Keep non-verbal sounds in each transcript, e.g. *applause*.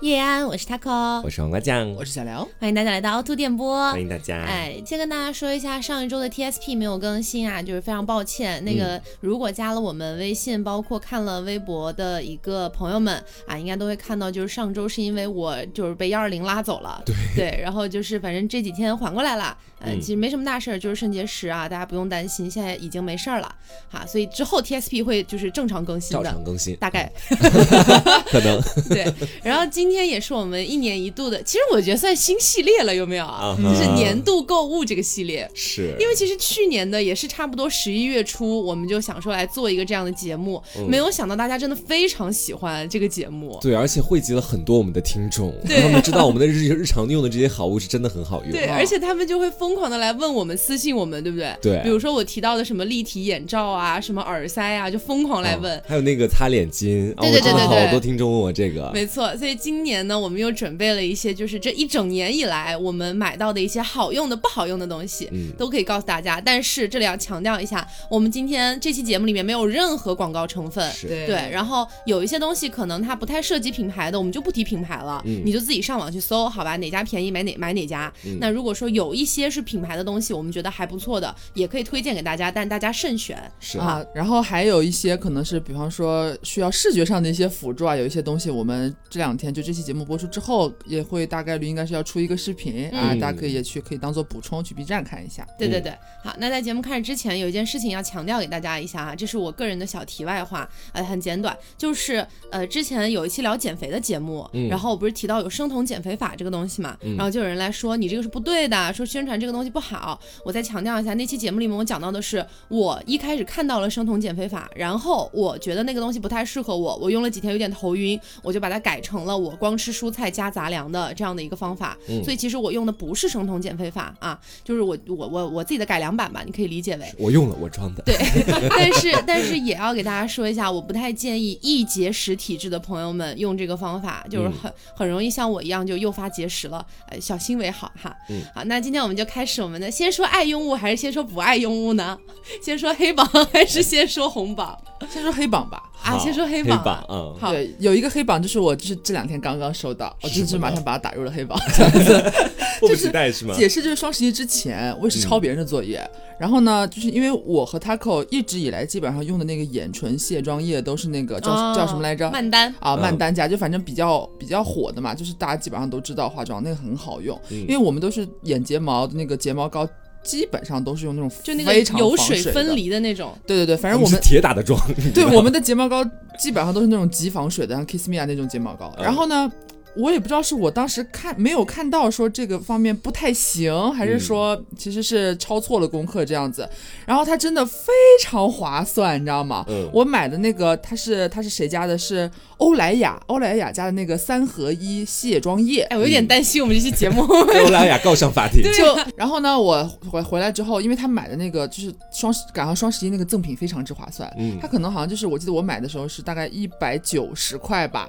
叶安，我是 taco，我是黄瓜酱，我是小刘，欢迎大家来到凹凸电波，欢迎大家。哎，先跟大家说一下，上一周的 TSP 没有更新啊，就是非常抱歉。那个如果加了我们微信，包括看了微博的一个朋友们啊，应该都会看到，就是上周是因为我就是被幺二零拉走了，对。对，然后就是反正这几天缓过来了，嗯，其实没什么大事儿，就是肾结石啊，大家不用担心，现在已经没事儿了，哈，所以之后 TSP 会就是正常更新的，照常更新，大概 *laughs* 可能 *laughs* 对。然后今天也是我们。一年一度的，其实我觉得算新系列了，有没有啊？就是年度购物这个系列，是因为其实去年的也是差不多十一月初，我们就想说来做一个这样的节目，没有想到大家真的非常喜欢这个节目，对，而且汇集了很多我们的听众，他们知道我们的日日常用的这些好物是真的很好用，对，而且他们就会疯狂的来问我们，私信我们，对不对？对，比如说我提到的什么立体眼罩啊，什么耳塞啊，就疯狂来问，还有那个擦脸巾，对对对对对，好多听众问我这个，没错，所以今年呢，我们又准备了一些。就是这一整年以来，我们买到的一些好用的、不好用的东西，嗯，都可以告诉大家。但是这里要强调一下，我们今天这期节目里面没有任何广告成分，对。然后有一些东西可能它不太涉及品牌的，我们就不提品牌了，你就自己上网去搜，好吧？哪家便宜买哪买哪家。那如果说有一些是品牌的东西，我们觉得还不错的，也可以推荐给大家，但大家慎选。是啊。然后还有一些可能是，比方说需要视觉上的一些辅助啊，有一些东西我们这两天就这期节目播出之后也会。大概率应该是要出一个视频啊，大家可以也去可以当做补充去 B 站看一下。对对对，好，那在节目开始之前，有一件事情要强调给大家一下啊，这是我个人的小题外话，呃，很简短，就是呃，之前有一期聊减肥的节目，然后我不是提到有生酮减肥法这个东西嘛，然后就有人来说你这个是不对的，说宣传这个东西不好。我再强调一下，那期节目里面我讲到的是，我一开始看到了生酮减肥法，然后我觉得那个东西不太适合我，我用了几天有点头晕，我就把它改成了我光吃蔬菜加杂粮的。这样的一个方法，所以其实我用的不是生酮减肥法啊，就是我我我我自己的改良版吧，你可以理解为我用了我装的。对，*laughs* 但是但是也要给大家说一下，我不太建议易节食体质的朋友们用这个方法，就是很很容易像我一样就诱发节食了，呃，小心为好哈。嗯，好，那今天我们就开始我们的，先说爱用物还是先说不爱用物呢？*laughs* 先说黑榜 *laughs* 还是先说红榜？先说黑榜吧。啊，先说黑榜，嗯，好，对，有一个黑榜就是我就是这两天刚刚收到，我就是马上把它打入了黑榜，*laughs* 这样子，迫不及待是吗？解释就是双十一之前我也是抄别人的作业，然后呢，就是因为我和 Taco 一直以来基本上用的那个眼唇卸妆液都是那个叫叫什么来着？曼丹啊，曼丹家就反正比较比较火的嘛，就是大家基本上都知道化妆那个很好用，因为我们都是眼睫毛的那个睫毛膏。基本上都是用那种就那个油水分离的那种，对对对，反正我们铁打的妆。*laughs* 对，我们的睫毛膏基本上都是那种极防水的，像 Kiss Me 啊那种睫毛膏。然后呢？我也不知道是我当时看没有看到说这个方面不太行，还是说其实是抄错了功课这样子。然后它真的非常划算，你知道吗？嗯。我买的那个它是它是谁家的？是欧莱雅，欧莱雅家的那个三合一卸妆液。哎，我有点担心我们这期节目。*laughs* 欧莱雅告上法庭。就然后呢，我回回来之后，因为他买的那个就是双十赶上双十一那个赠品非常之划算。嗯。他可能好像就是我记得我买的时候是大概一百九十块吧。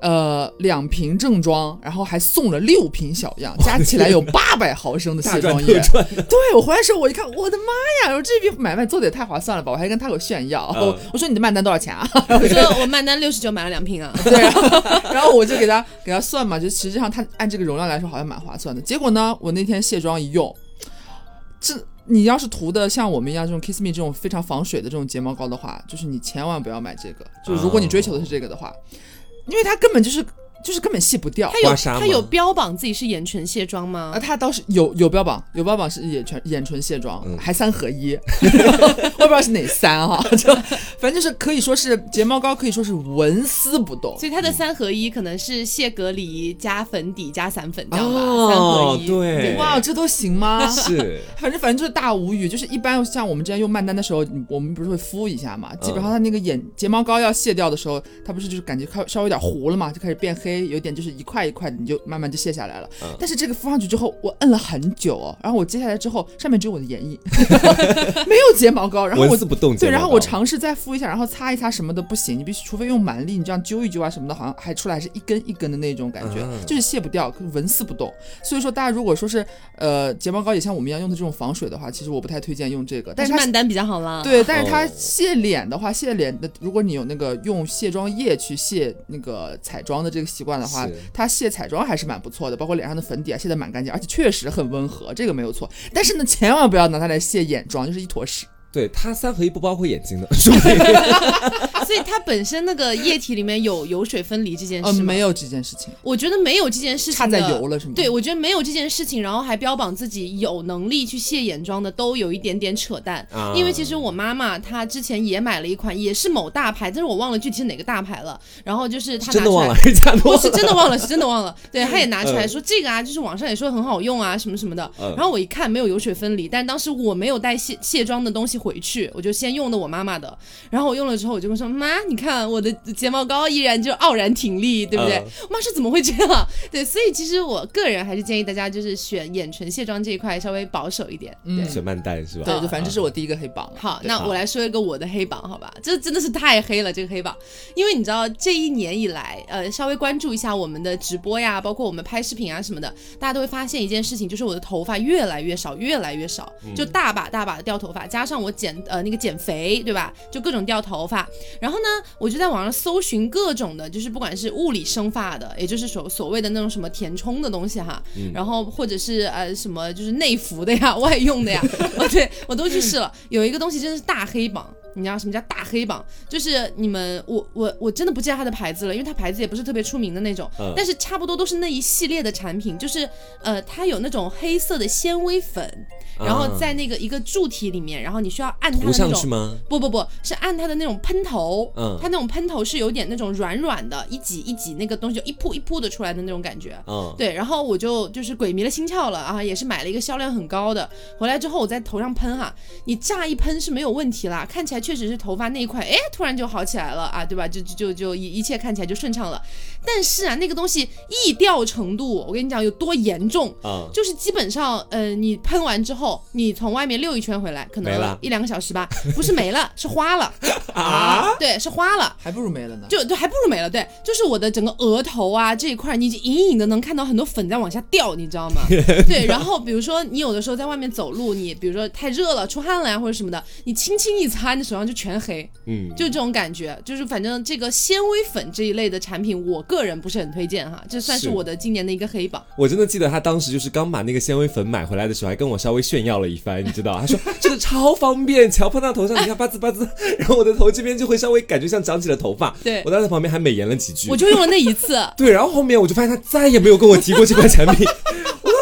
呃，两瓶正装，然后还送了六瓶小样，加起来有八百毫升的卸妆液。对我回来时候，我一看，我的妈呀！我这笔买卖做的也太划算了吧！我还跟他有炫耀，我说你的曼丹多少钱啊？我说我曼丹六十九买了两瓶啊。*laughs* 对，然后我就给他给他算嘛，就实际上他按这个容量来说好像蛮划算的。结果呢，我那天卸妆一用，这你要是涂的像我们一样这种 Kiss Me 这种非常防水的这种睫毛膏的话，就是你千万不要买这个。就是如果你追求的是这个的话。因为他根本就是。就是根本卸不掉，他有他有标榜自己是眼唇卸妆吗？啊，他倒是有有标榜，有标榜是眼唇眼唇卸妆，还三合一，*laughs* 我不知道是哪三哈，*laughs* 就反正就是可以说是睫毛膏，可以说是纹丝不动。所以它的三合一可能是卸隔离加粉底加散粉这样吧？三合一，对，哇，这都行吗？是，反 *laughs* 正反正就是大无语，就是一般像我们之前用曼丹的时候，我们不是会敷一下嘛？基本上它那个眼睫毛膏要卸掉的时候，它不是就是感觉开稍微有点糊了嘛，就开始变黑。有点就是一块一块的，你就慢慢就卸下来了。但是这个敷上去之后，我摁了很久哦，然后我揭下来之后，上面只有我的眼影，*laughs* 没有睫毛膏。然后我不动。对，然后我尝试再敷一下，然后擦一擦什么的不行，你必须除非用蛮力，你这样揪一揪啊什么的，好像还出来是一根一根的那种感觉，就是卸不掉，纹丝不动。所以说大家如果说是呃睫毛膏也像我们一样用的这种防水的话，其实我不太推荐用这个。但是曼丹比较好啦。对，但是它卸脸的话，卸脸的，如果你有那个用卸妆液去卸那个彩妆的这个。习惯的话，它卸彩妆还是蛮不错的，包括脸上的粉底啊，卸的蛮干净，而且确实很温和，这个没有错。但是呢，千万不要拿它来卸眼妆，就是一坨屎。对它三合一不包括眼睛的，*laughs* *laughs* 所以它本身那个液体里面有油水分离这件事吗？没有这件事情，我觉得没有这件事情。差在油了是吗？对，我觉得没有这件事情，然后还标榜自己有能力去卸眼妆的，都有一点点扯淡。因为其实我妈妈她之前也买了一款，也是某大牌，但是我忘了具体是哪个大牌了。然后就是她真的忘了，我是真的忘了，是真的忘了。对，她也拿出来说这个啊，就是网上也说很好用啊，什么什么的。然后我一看没有油水分离，但当时我没有带卸卸妆的东西回去，我就。先用的我妈妈的，然后我用了之后，我就会说妈，你看我的睫毛膏依然就傲然挺立，对不对？我妈说怎么会这样？对，所以其实我个人还是建议大家就是选眼唇卸妆这一块稍微保守一点，嗯，选曼黛是吧？对，就反正这是我第一个黑榜。好，那我来说一个我的黑榜，好吧？这真的是太黑了，这个黑榜，因为你知道这一年以来，呃，稍微关注一下我们的直播呀，包括我们拍视频啊什么的，大家都会发现一件事情，就是我的头发越来越少，越来越少，就大把大把的掉头发，加上我剪呃那个。减肥对吧？就各种掉头发，然后呢，我就在网上搜寻各种的，就是不管是物理生发的，也就是所所谓的那种什么填充的东西哈，然后或者是呃什么就是内服的呀、*laughs* 外用的呀，*laughs* 哦对我都去试了。有一个东西真的是大黑榜，你知道什么叫大黑榜？就是你们我我我真的不记得它的牌子了，因为它牌子也不是特别出名的那种，但是差不多都是那一系列的产品，就是呃它有那种黑色的纤维粉。然后在那个一个柱体里面，然后你需要按它的那种，不不不是按它的那种喷头，嗯，它那种喷头是有点那种软软的，一挤一挤那个东西就一扑一扑的出来的那种感觉，嗯，对，然后我就就是鬼迷了心窍了啊，也是买了一个销量很高的，回来之后我在头上喷哈，你乍一喷是没有问题啦，看起来确实是头发那一块，哎，突然就好起来了啊，对吧？就就就一一切看起来就顺畅了，但是啊，那个东西易掉程度，我跟你讲有多严重啊，就是基本上，呃，你喷完之后。你从外面溜一圈回来，可能一两个小时吧，不是没了，*laughs* 是花了啊！对，是花了，还不如没了呢。就就还不如没了，对，就是我的整个额头啊这一块，你隐隐的能看到很多粉在往下掉，你知道吗？*laughs* 对，然后比如说你有的时候在外面走路，你比如说太热了出汗了呀或者什么的，你轻轻一擦，你手上就全黑，嗯，就这种感觉，就是反正这个纤维粉这一类的产品，我个人不是很推荐哈，这算是我的今年的一个黑榜。我真的记得他当时就是刚把那个纤维粉买回来的时候，还跟我稍微炫。耀了一番，你知道？他说这个超方便，只要碰到头上，你看吧滋吧滋，*laughs* 然后我的头这边就会稍微感觉像 *laughs* 长起了头发。对我当时旁边还美言了几句，我就用了那一次。*laughs* 对，然后后面我就发现他再也没有跟我提过这款产品。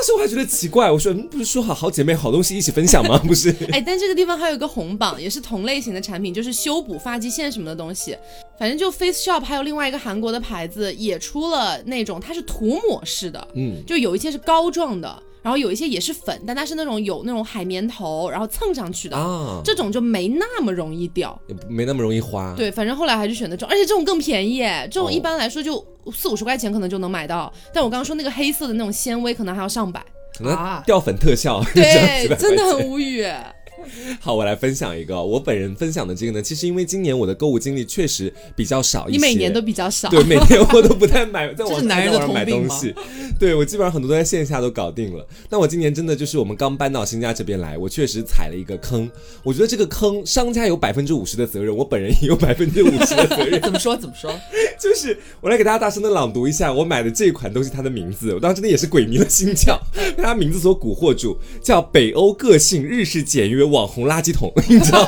我当时我还觉得奇怪，我说不是说好好姐妹好东西一起分享吗？*laughs* 不是。哎，但这个地方还有一个红榜，也是同类型的产品，就是修补发际线什么的东西。反正就 Face Shop 还有另外一个韩国的牌子也出了那种，它是涂抹式的，嗯，就有一些是膏状的。然后有一些也是粉，但它是那种有那种海绵头，然后蹭上去的啊，这种就没那么容易掉，没那么容易花。对，反正后来还是选择这种，而且这种更便宜，这种一般来说就四五十块钱可能就能买到。但我刚刚说那个黑色的那种纤维，可能还要上百，可能掉粉特效，对，*laughs* 真的很无语。*laughs* 好，我来分享一个我本人分享的这个呢，其实因为今年我的购物经历确实比较少一些，你每年都比较少，对，每年我都不太买，*laughs* 在网上买东西，对我基本上很多都在线下都搞定了。那我今年真的就是我们刚搬到新家这边来，我确实踩了一个坑，我觉得这个坑商家有百分之五十的责任，我本人也有百分之五十的责任。怎么说？怎么说？*laughs* 就是我来给大家大声的朗读一下我买的这款东西它的名字，我当时真的也是鬼迷了心窍，被它名字所蛊惑住，叫北欧个性日式简约网网红垃圾桶。你知道，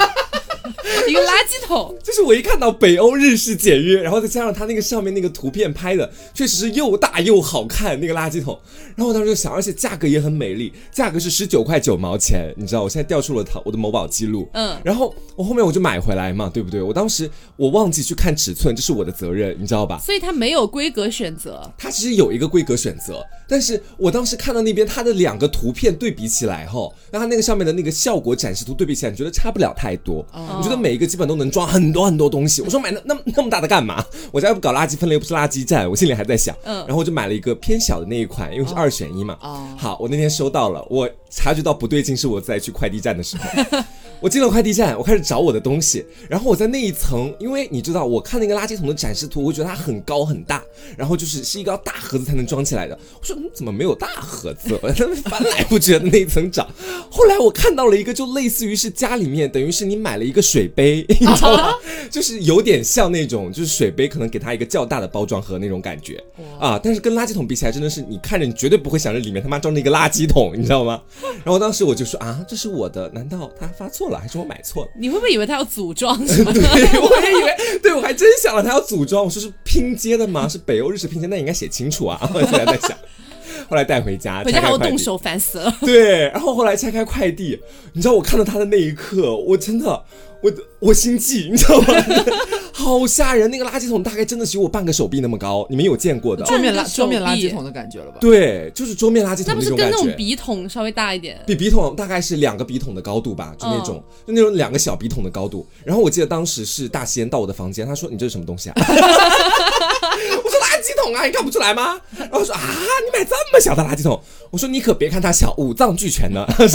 *laughs* 一个垃圾桶，*laughs* 就是我一看到北欧日式简约，然后再加上它那个上面那个图片拍的，确实是又大又好看那个垃圾桶。然后我当时就想，而且价格也很美丽，价格是十九块九毛钱。你知道，我现在调出了它我的某宝记录，嗯，然后我后面我就买回来嘛，对不对？我当时我忘记去看尺寸，这是我的责任，你知道吧？所以它没有规格选择，它其实有一个规格选择，但是我当时看到那边它的两个图片对比起来哈，那它那个上面的那个效果展示图对比起来，你觉得？差不了太多，我觉得每一个基本都能装很多很多东西。我说买那那那么大的干嘛？我家又不搞垃圾分类，又不是垃圾站。我心里还在想，嗯，然后我就买了一个偏小的那一款，因为是二选一嘛。好，我那天收到了，我察觉到不对劲，是我在去快递站的时候。*laughs* 我进了快递站，我开始找我的东西，然后我在那一层，因为你知道，我看那个垃圾桶的展示图，我觉得它很高很大，然后就是是一个大盒子才能装起来的。我说，嗯，怎么没有大盒子？我在那翻来覆去的那一层找，后来我看到了一个，就类似于是家里面，等于是你买了一个水杯，*laughs* 你知道吗？就是有点像那种，就是水杯可能给它一个较大的包装盒那种感觉啊，但是跟垃圾桶比起来，真的是你看着你绝对不会想着里面他妈装着一个垃圾桶，你知道吗？然后当时我就说啊，这是我的，难道他发错了，还是我买错了？*laughs* 你会不会以为他要组装 *laughs* 什么？对，我也以为，对我还真想了，他要组装。我说是拼接的吗？是北欧日式拼接，那应该写清楚啊。*laughs* 我现在在想，后来带回家，回家还要动手，烦死了。对，然后后来拆开快递，你知道我看到他的那一刻，我真的，我我心悸，你知道吗？*laughs* 好吓人！那个垃圾桶大概真的只有我半个手臂那么高，你们有见过的桌面垃桌面垃圾桶的感觉了吧？对，就是桌面垃圾桶那不是跟那种笔筒稍微大一点？比笔筒大概是两个笔筒的高度吧，就那种，就那种两个小笔筒的高度。然后我记得当时是大仙到我的房间，他说：“你这是什么东西啊？” *laughs* 我说：“垃圾桶啊，你看不出来吗？”然后说：“啊，你买这么小的垃圾桶？”我说：“你可别看它小，五脏俱全呢，*laughs* 是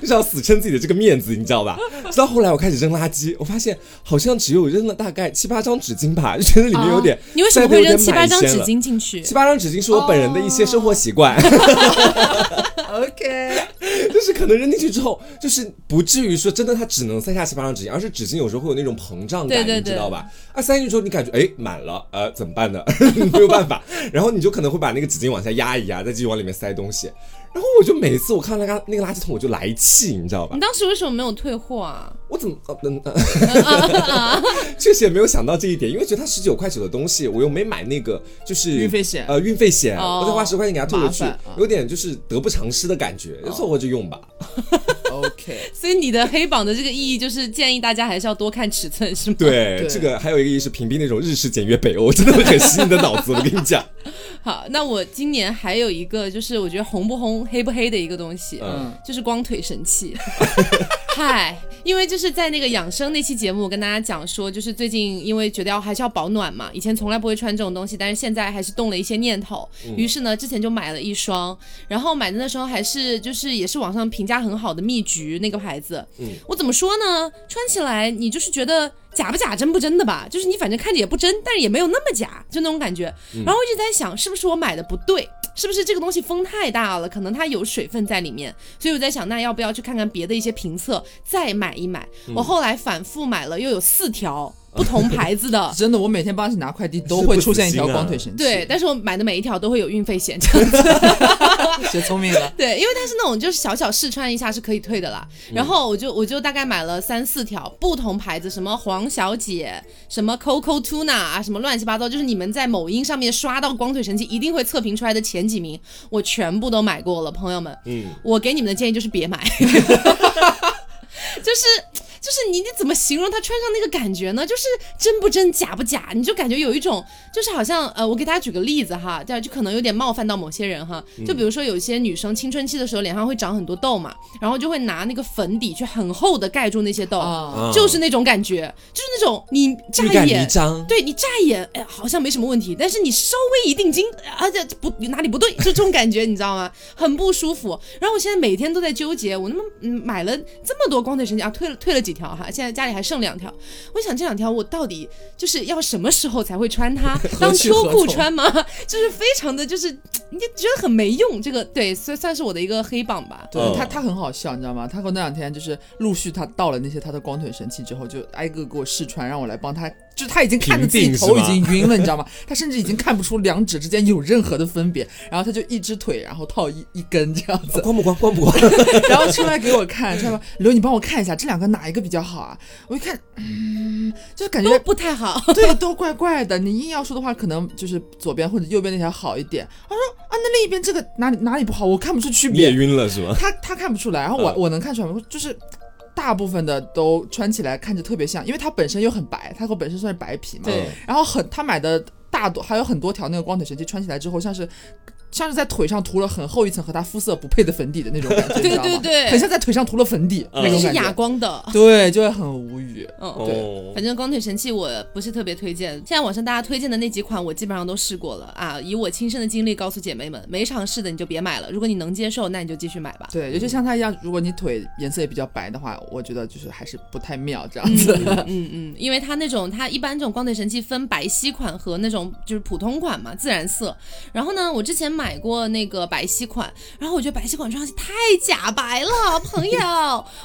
就是要死撑自己的这个面子，你知道吧？”直到后来我开始扔垃圾，我发现好像只有扔了大概七八张纸巾吧，就 *laughs* 觉得里面有点。你为什么会扔七八张纸巾进去？七八张纸巾是我本人的一些生活习惯。*laughs* OK，就是可能扔进去之后，就是不至于说真的它只能塞下七八张纸巾，而是纸巾有时候会有那种膨胀感，你知道吧？啊，塞进去之后你感觉哎满了，呃怎么办呢？没办法，*laughs* 然后你就可能会把那个纸巾往下压一压，再继续往里面塞东西。然后我就每次我看到那个那个垃圾桶，我就来气，你知道吧？你当时为什么没有退货啊？我怎么嗯 *laughs* 确实也没有想到这一点，因为觉得它十九块九的东西，我又没买那个就是运费险，呃运费险，我再花十块钱给他退回去，有点就是得不偿失的感觉，凑合着用吧。*laughs* OK，所以你的黑榜的这个意义就是建议大家还是要多看尺寸，是吗？对，这个还有一个意义是屏蔽那种日式简约北欧，真的会很吸你的脑子。我跟你讲。好，那我今年还有一个就是我觉得红不红黑不黑的一个东西，嗯，就是光腿神器。嗨，*laughs* 因为就是在那个养生那期节目，我跟大家讲说，就是最近因为觉得要还是要保暖嘛，以前从来不会穿这种东西，但是现在还是动了一些念头，于是呢，之前就买了一双，然后买的那时候还是就是也是网上评价很好的蜜橘那个牌子，嗯，我怎么说呢？穿起来你就是觉得假不假真不真的吧，就是你反正看着也不真，但是也没有那么假，就那种感觉。然后我一直在想，是不是我买的不对？是不是这个东西风太大了，可能它有水分在里面？所以我在想，那要不要去看看别的一些评测，再买一买？我后来反复买了，又有四条。不同牌子的，*laughs* 真的，我每天帮你拿快递都会出现一条光腿神器。对，但是我买的每一条都会有运费险，这样子。*laughs* 学聪明了。*laughs* 对，因为它是那种就是小小试穿一下是可以退的啦。然后我就我就大概买了三四条不同牌子，什么黄小姐，什么 Coco Tuna 啊，什么乱七八糟，就是你们在某音上面刷到光腿神器一定会测评出来的前几名，我全部都买过了，朋友们。嗯。我给你们的建议就是别买，就是。就是你你怎么形容他穿上那个感觉呢？就是真不真假不假，你就感觉有一种就是好像呃，我给大家举个例子哈，这样就可能有点冒犯到某些人哈。就比如说有些女生青春期的时候脸上会长很多痘嘛，然后就会拿那个粉底去很厚的盖住那些痘，就是那种感觉，就是那种你乍一眼对你乍一眼哎好像没什么问题，但是你稍微一定睛，而且不哪里不对，就这种感觉你知道吗？很不舒服。然后我现在每天都在纠结，我那么买了这么多光腿神器啊，退了退了几条哈，现在家里还剩两条。我想这两条我到底就是要什么时候才会穿它？*laughs* 当秋裤穿吗？*laughs* 就是非常的就是你觉得很没用。这个对算算是我的一个黑榜吧。对他他很好笑，你知道吗？他和那两天就是陆续他到了那些他的光腿神器之后，就挨个给我试穿，让我来帮他。就是他已经看着自己头已经晕了，你知道吗？*laughs* 他甚至已经看不出两指之间有任何的分别。然后他就一只腿，然后套一一根这样子。光不光？光不光？*laughs* 然后出来给我看，出来吧？刘，你帮我看一下这两个哪一个比较好啊？我一看，嗯，就是感觉不太好。对，都怪怪的。你硬要说的话，可能就是左边或者右边那条好一点。他说啊，那另一边这个哪里哪里不好？我看不出区别。晕了是吧？他他看不出来，然后我我能看出来，就是。大部分的都穿起来看着特别像，因为它本身又很白，它和本身算是白皮嘛。对。然后很，他买的大多还有很多条那个光腿神器穿起来之后，像是像是在腿上涂了很厚一层和他肤色不配的粉底的那种感觉，对对对很像在腿上涂了粉底嗯那种感是哑，光的。*laughs* 对，就会很无语。嗯，哦，反正光腿神器我不是特别推荐，现在网上大家推荐的那几款我基本上都试过了啊，以我亲身的经历告诉姐妹们，没尝试的你就别买了，如果你能接受，那你就继续买吧。对，尤其像他一样，如果你腿颜色也比较白的话，我觉得就是还是不太妙这样子。嗯嗯嗯，因为它那种它一般这种光腿神器分白皙款和那种就是普通款嘛，自然色。然后呢，我之前买过那个白皙款，然后我觉得白皙款穿上去太假白了，*laughs* 朋友，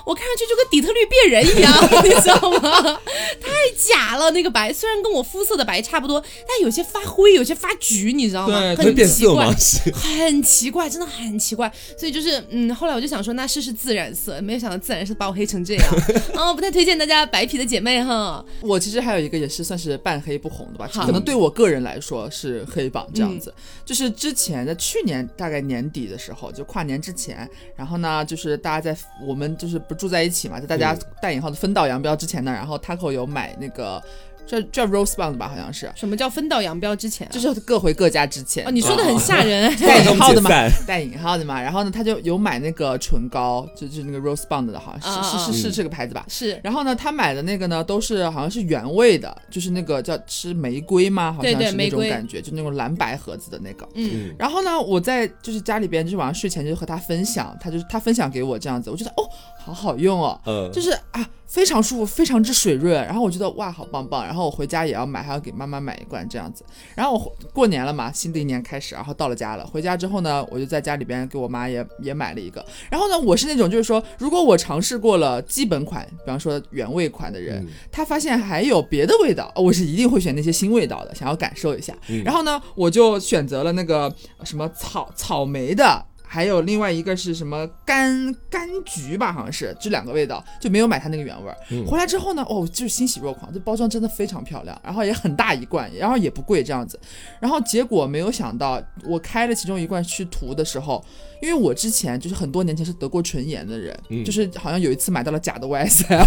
我看上去就跟底特律变人一样，*laughs* 你知道吗？太假了，那个白虽然跟我肤色的白差不多，但有些发灰，有些发橘，你知道吗？对很奇怪变色吗？*laughs* 是很奇怪，真的很奇怪，所以就是，嗯，后来我就想说，那试试自然色，没有想到自然色把我黑成这样，啊、不太推荐大家白皮的姐妹哈。我其实还有一个也是算是半黑不红的吧，可能对我个人来说是黑榜这样子。就是之前的去年大概年底的时候，就跨年之前，然后呢，就是大家在我们就是不住在一起嘛，在大家带引号的分道扬镳之前呢，然后 Taco 有买那个叫叫 Rose Bond 吧，好像是，什么叫分道扬镳之前、啊？就是各回各家之前。哦，你说的很吓人。*laughs* 带引号的嘛，*laughs* 带引号的嘛，然后呢，他就有买那个唇膏，就就是那个 Rose Bond 的，好像啊是是是是这个牌子吧？是，然后呢，他买的那个呢，都是好像是原味的，就是那个叫是玫瑰吗？好像是那种感觉，就那种蓝白盒子的那个。嗯，嗯，然后呢，我在就是家里边，就是晚上睡前就和他分享，他就是他分享给我这样子，我觉得哦，好好用哦，嗯，就是啊，非常舒服，非常之水润。然后我觉得哇，好棒棒。然后我回家也要买，还要给妈妈买一罐这样子。然后我过年了嘛，新的一年开始，然后到了家了。回家之后呢，我就在家里边给我妈也也买了一个。然后呢，我是那种就是说，如果我尝试过了基本款，比方说原味款的人，嗯他发现还有别的味道，哦我是一定会选那些新味道的，想要感受一下。嗯然后呢，我就选择了那个什么草草莓的。还有另外一个是什么柑柑橘吧，好像是这两个味道，就没有买它那个原味儿。嗯回来之后呢，哦，就是欣喜若狂，这包装真的非常漂亮，然后也很大一罐，然后也不贵这样子。然后结果没有想到，我开了其中一罐去涂的时候，因为我之前就是很多年前是得过唇炎的人，嗯就是好像有一次买到了假的 YSL，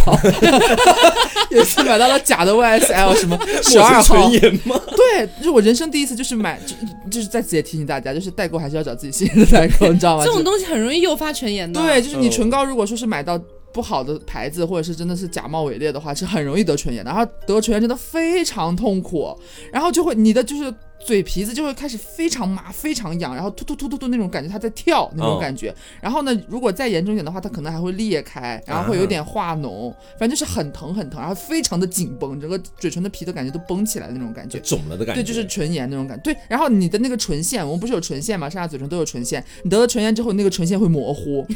*laughs* 有一次买到了假的 YSL 什么 *laughs* 十二号唇，炎吗？*laughs* 对，就是我人生第一次就是买，就就是在此也提醒大家，就是代购还是要找自己信任的代购，你知道吗？这种东西很容易诱发唇炎的。对，就是你嗯唇膏如果说是买到不好的牌子，或者是真的是假冒伪劣的话，是很容易得唇炎的。然后得唇炎真的非常痛苦，然后就会你的就是嘴皮子就会开始非常麻、非常痒，然后突突突突突那种感觉，它在跳那种嗯感觉。然后呢，如果再严重一点的话，它可能还会裂开，然后会有点化脓，反正就是很疼很疼，然后非常的紧绷，整个嘴唇的皮都感觉都绷起来的那种感觉。肿了的感觉。对，就是唇炎那种感觉。对，然后你的那个唇线，我们不是有唇线嘛，上下嘴唇都有唇线。你得了唇炎之后，那个唇线会模糊，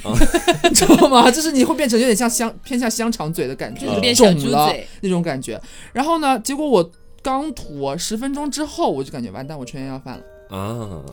你知道吗？就是你会变成有点像香偏向香肠嘴的感觉，肿了。那种感觉。然后呢，结果我刚涂十分钟之后，我就感觉完蛋，我唇炎要犯了。啊，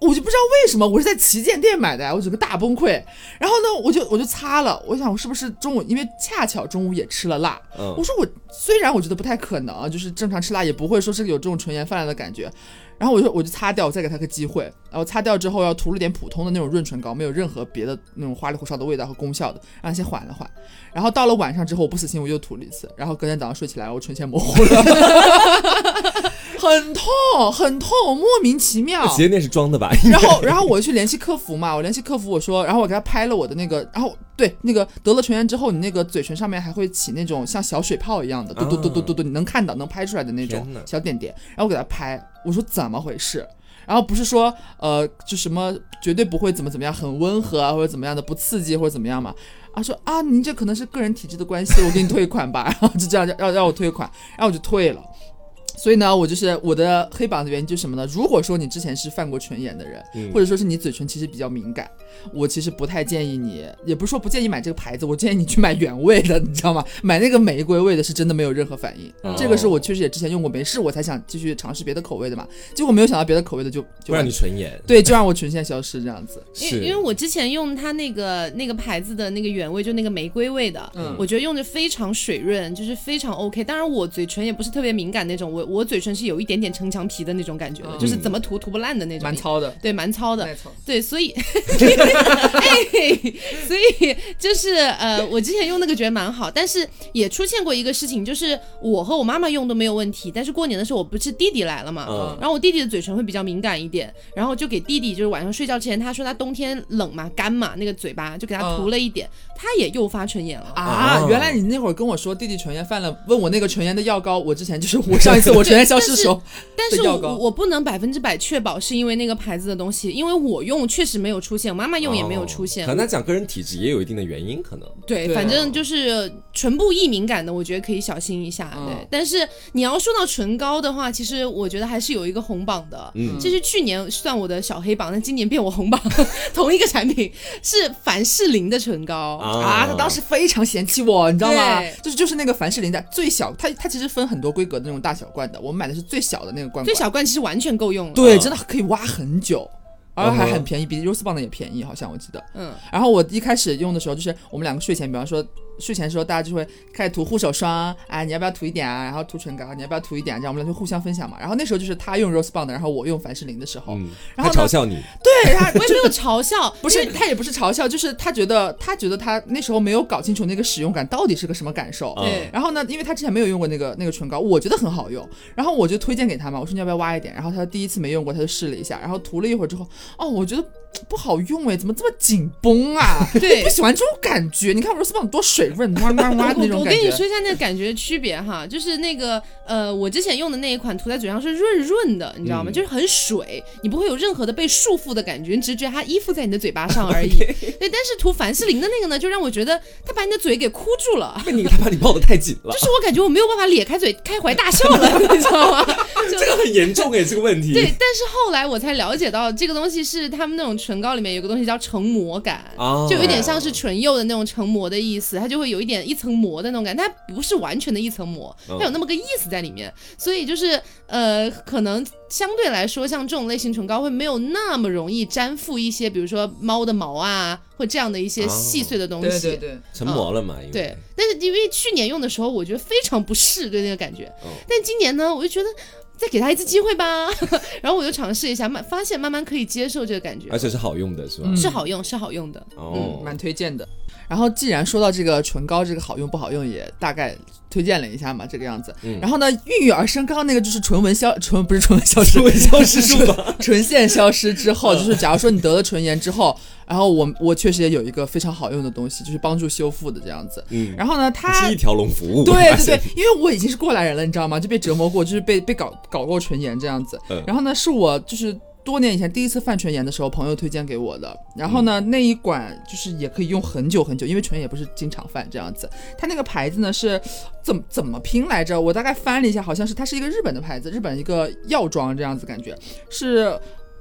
我就不知道为什么，我是在旗舰店买的，我整个大崩溃。然后呢，我就我就擦了，我想我是不是中午，因为恰巧中午也吃了辣，嗯我说我虽然我觉得不太可能啊，就是正常吃辣也不会说是有这种唇炎泛滥的感觉，然后我就我就擦掉，我再给他个机会，然后擦掉之后要涂了点普通的那种润唇膏，没有任何别的那种花里胡哨的味道和功效的，让它先缓了缓。然后到了晚上之后，我不死心，我又涂了一次，然后隔天早上睡起来，我唇线模糊了，*laughs* 很痛很痛，莫名其妙。那旗舰店是装的吧？然后，然后我去联系客服嘛，我联系客服，我说，然后我给他拍了我的那个，然后对那个得了唇炎之后，你那个嘴唇上面还会起那种像小水泡一样的，嘟嘟嘟嘟嘟嘟，你能看到能拍出来的那种小点点。然后我给他拍，我说怎么回事？然后不是说呃就什么绝对不会怎么怎么样，很温和啊或者怎么样的，不刺激或者怎么样嘛？啊说啊您这可能是个人体质的关系，我给你退款吧。*laughs* 然后就这样让让我退款，然后我就退了。所以呢，我就是我的黑榜的原因就是什么呢？如果说你之前是犯过唇炎的人，嗯或者说是你嘴唇其实比较敏感，我其实不太建议你，也不是说不建议买这个牌子，我建议你去买原味的，你知道吗？*laughs* 买那个玫瑰味的是真的没有任何反应。哦这个是我确实也之前用过，没事我才想继续尝试别的口味的嘛。结果没有想到别的口味的就就让你唇炎。对，就让我唇线消失这样子。因为因为我之前用它那个那个牌子的那个原味，就那个玫瑰味的，嗯我觉得用着非常水润，就是非常 OK。当然我嘴唇也不是特别敏感那种，我我嘴唇是有一点点城墙皮的那种感觉的，就是怎么涂涂不烂的那种，蛮糙的，对，蛮糙的，对，所以，*laughs* 哎，所以就是呃，我之前用那个觉得蛮好，但是也出现过一个事情，就是我和我妈妈用都没有问题，但是过年的时候我不是弟弟来了嘛，嗯然后我弟弟的嘴唇会比较敏感一点，然后就给弟弟就是晚上睡觉之前，他说他冬天冷嘛干嘛，那个嘴巴就给他涂了一点，他也诱发唇炎了。啊，哦原来你那会儿跟我说弟弟唇炎犯了，问我那个唇炎的药膏，我之前就是我上一次我唇炎消失的时候但是我的药膏。我不能百分之百确保是因为那个牌子的东西，因为我用确实没有出现，我妈妈用也没有出现。可能他讲个人体质也有一定的原因，可能。对，对反正就是唇部易敏感的，我觉得可以小心一下。嗯对，但是你要说到唇膏的话，其实我觉得还是有一个红榜的。嗯这是去年算我的小黑榜，但今年变我红榜。*laughs* 同一个产品是凡士林的唇膏。啊，他当时非常嫌弃我，你知道吗？就是就是那个凡士林的最小，它它其实分很多规格的那种大小罐的，我们买的是最小的那个罐罐，最小罐其实完全够用了。对，嗯真的可以挖很久。然后还很便宜，比 Rose 棒的也便宜，好像我记得。嗯，然后我一开始用的时候，就是我们两个睡前，比方说睡前的时候，大家就会开始涂护手霜，哎，你要不要涂一点啊？然后涂唇膏，你要不要涂一点、啊？这样我们俩就互相分享嘛。然后那时候就是他用 Rose 棒的，然后我用凡士林的时候，嗯，然后他嘲笑你，对，他我也没有嘲笑，*laughs* 不是他也不是嘲笑，就是他觉得他觉得他那时候没有搞清楚那个使用感到底是个什么感受。嗯对然后呢，因为他之前没有用过那个那个唇膏，我觉得很好用，然后我就推荐给他嘛，我说你要不要挖一点？然后他第一次没用过，他就试了一下，然后涂了一会儿之后，哦，我觉得不好用哎，怎么这么紧绷啊？对不喜欢这种感觉。你看我 Rose 棒多水润，哇哇哇那种感觉。我我跟你说一下那个感觉区别哈，就是那个呃，我之前用的那一款涂在嘴上是润润的，你知道吗？嗯就是很水，你不会有任何的被束缚的感觉，你只是觉得它依附在你的嘴巴上而已。*laughs* 对，但是涂凡士林的那个呢，就让我觉得它把你的嘴给箍住了。被你他把你抱得太紧了就，是我感觉我没有办法咧开嘴开怀大笑了，*laughs* 你知道吗？*laughs* 这个很严重哎，这个问题。对，但是后来我才了解到，这个东西是他们那种唇膏里面有个东西叫成膜感，啊就有点像是唇釉的那种成膜的意思，它就会有一点一层膜的那种感觉，它不是完全的一层膜，它有那么个意思在里面，所以就是呃，可能相对来说，像这种类型唇膏会没有那么容易粘附一些，比如说猫的毛啊，或这样的一些细碎的东西。对对对，成膜了嘛？因为对，但是因为去年用的时候，我觉得非常不适对那个感觉，嗯但今年呢，我就觉得再给他一次机会吧，*laughs* 然后我就尝试一下，慢发现慢慢可以接受这个感觉，而且是好用的，是吧？嗯是好用，是好用的。哦嗯，，蛮推荐的。然后既然说到这个唇膏这个好用不好用，也大概推荐了一下嘛，这个样子。嗯然后呢，孕育而生，刚刚那个就是唇纹消唇 *laughs* 不是唇纹消失，唇纹消失？*laughs* 唇线消失之后，*laughs* 就是假如说你得了唇炎之后，然后我我确实也有一个非常好用的东西，就是帮助修复的这样子。嗯，然后呢，它是一条龙服务，对对对，因为我已经是过来人了，你知道吗？就被折磨过，就是被被搞搞过唇炎这样子。嗯然后呢，是我就是多年以前第一次犯唇炎的时候，朋友推荐给我的。然后呢，那一管就是也可以用很久很久，因为唇炎也不是经常犯这样子。它那个牌子呢是怎么怎么拼来着？我大概翻了一下，好像是它是一个日本的牌子，日本一个药妆这样子感觉是。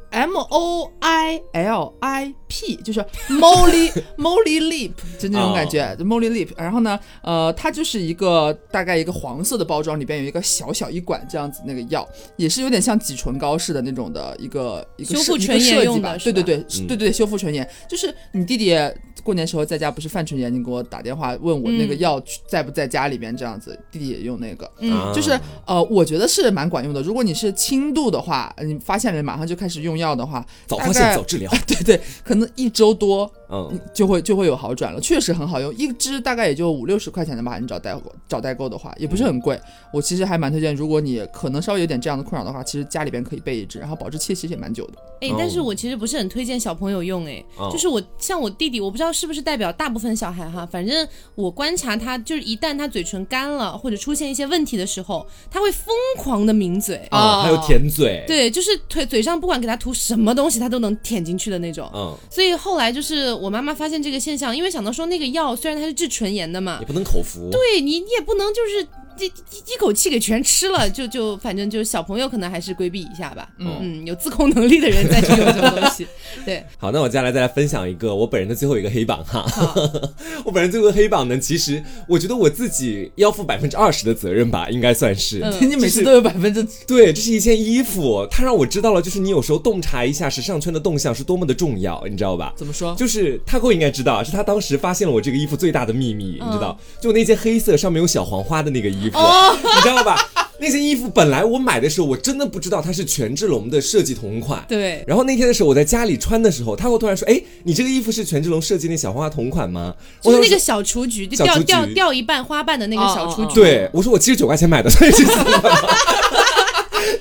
M O I L I P 就是 Molly *laughs* Molly Lip，就那种感觉、Molly Lip。然后呢，呃，它就是一个大概一个黄色的包装，里边有一个小小一管这样子那个药，也是有点像挤唇膏似的那种的一个一个修复设计吧。用的是对对对、嗯对对，修复唇炎就是你弟弟过年时候在家不是犯唇炎，你给我打电话问我那个嗯药在不在家里边这样子，弟弟也用那个。嗯，啊就是呃，我觉得是蛮管用的。如果你是轻度的话，你发现了马上就开始用药的话，早发现早治疗，*laughs* 对对，可能一周多嗯，就会就会有好转了，确实很好用，一支大概也就五六十块钱的吧，你找代购找代购的话也不是很贵。我其实还蛮推荐，如果你可能稍微有点这样的困扰的话，其实家里边可以备一支，然后保质期其实也蛮久的。哎、哦但是我其实不是很推荐小朋友用、哎、哦就是我像我弟弟，我不知道是不是代表大部分小孩哈，反正我观察他，就是一旦他嘴唇干了或者出现一些问题的时候，他会疯狂的抿嘴。啊，还有舔嘴，，对，就是腿嘴上不管给他涂什么东西，他都能舔进去的那种。嗯，所以后来就是我妈妈发现这个现象，因为想到说那个药虽然它是治唇炎的嘛。也，不能口服，对你你也不能就是一一一口气给全吃了，就就反正就是小朋友可能还是规避一下吧。嗯嗯，有自控能力的人再去用这种东西。*laughs* 对，好，那我接下来再来分享一个我本人的最后一个黑榜哈。好，我本人最后一个黑榜呢，其实我觉得我自己要负百分之二十的责任吧，应该算是。嗯你每次都有百分之对，这是一件衣服，它让我知道了，就是你有时候洞察一下时尚圈的动向是多么的重要，你知道吧？怎么说？就是他哥应该知道，是他当时发现了我这个衣服最大的秘密，你知道，就那件黑色上面有小黄花的那个衣服，你知道吧？*laughs* 那件衣服本来我买的时候，我真的不知道它是权志龙的设计同款。对。然后那天的时候，我在家里穿的时候，他会突然说：“哎，你这个衣服是权志龙设计那小花花同款吗？”就是那个小雏菊，就掉掉掉一半花瓣的那个小雏菊。对，我说我七十九块钱买的，所以是。*laughs*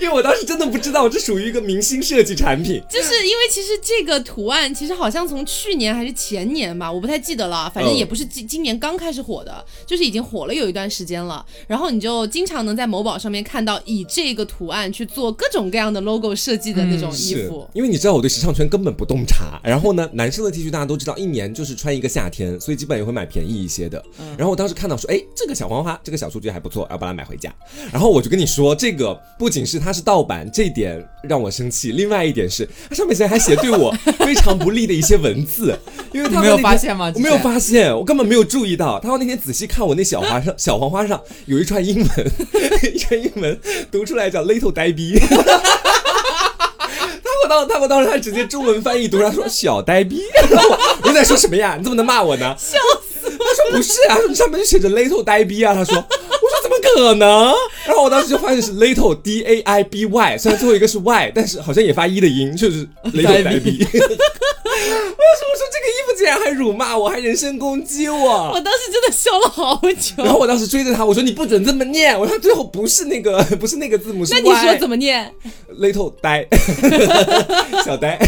因为我当时真的不知道这属于一个明星设计产品，就是因为其实这个图案其实好像从去年还是前年吧，我不太记得了，反正也不是今今年刚开始火的，就是已经火了有一段时间了。然后你就经常能在某宝上面看到以这个图案去做各种各样的 logo 设计的那种衣服。因为你知道我对时尚圈根本不洞察，然后呢，男生的 T 恤大家都知道，一年就是穿一个夏天，所以基本也会买便宜一些的。然后我当时看到说，哎，这个小黄花，这个小雏菊还不错，要把它买回家。然后我就跟你说，这个不仅是它是盗版。这一点让我生气。另外一点是，它上面现在还写对我 *laughs* 非常不利的一些文字，因为他没有发现吗？我没有发现，我根本没有注意到。他说那天仔细看我那小花上 *laughs* 小黄花上有一串英文，*laughs* 一串英文读出来叫 little 呆逼。他我当他我当时他直接中文翻译读，他说小呆逼。我在说什么呀？你怎么能骂我呢？笑死！他说不是啊，他说上面就写着 little 呆逼啊。他说。可能，然后我当时就发现是 little d a i b y，虽然最后一个是 y，但是好像也发一的音，就是 little d a i b。为什么说这个衣服竟然还辱骂我，还人身攻击我？我当时真的笑了好久。然后我当时追着他，我说你不准这么念。我说最后不是那个，*laughs* 不是那个字母，是。那你说怎么念？little 呆，*laughs* 小呆。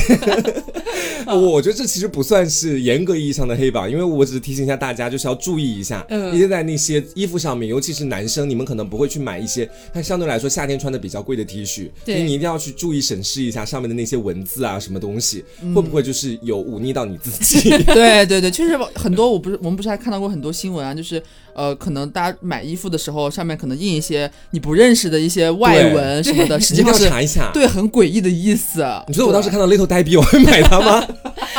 我我觉得这其实不算是严格意义上的黑榜，因为我只是提醒一下大家，就是要注意一下，一些在那些衣服上面，尤其是男生，你们可能不会去买一些，它相对来说夏天穿的比较贵的 T 恤，所以你一定要去注意审视一下上面的那些文字啊，什么东西会不会就是有忤逆到你自己？*laughs* 对对对，确实很多，我不是我们不是还看到过很多新闻啊，就是呃，可能大家买衣服的时候，上面可能印一些你不认识的一些外文什么的，实际上查一下，对，很诡异的意思。你觉得我当时看到 little 呆逼，我会买它吗？*laughs*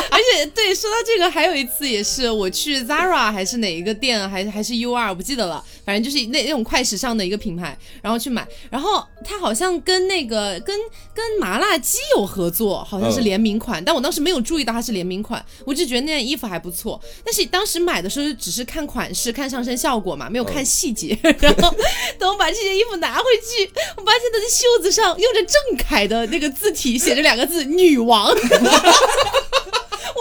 而且对，说到这个，还有一次也是我去 Zara 还是哪一个店，还还是 U R，我不记得了。反正就是那那种快时尚的一个品牌，然后去买，然后它好像跟那个跟跟麻辣鸡有合作，好像是联名款，但我当时没有注意到它是联名款，我就觉得那件衣服还不错。但是当时买的时候只是看款式、看上身效果嘛，没有看细节。*laughs* 然后等我把这件衣服拿回去，我发现它的袖子上用着郑恺的那个字体，写着两个字“女王”。*laughs*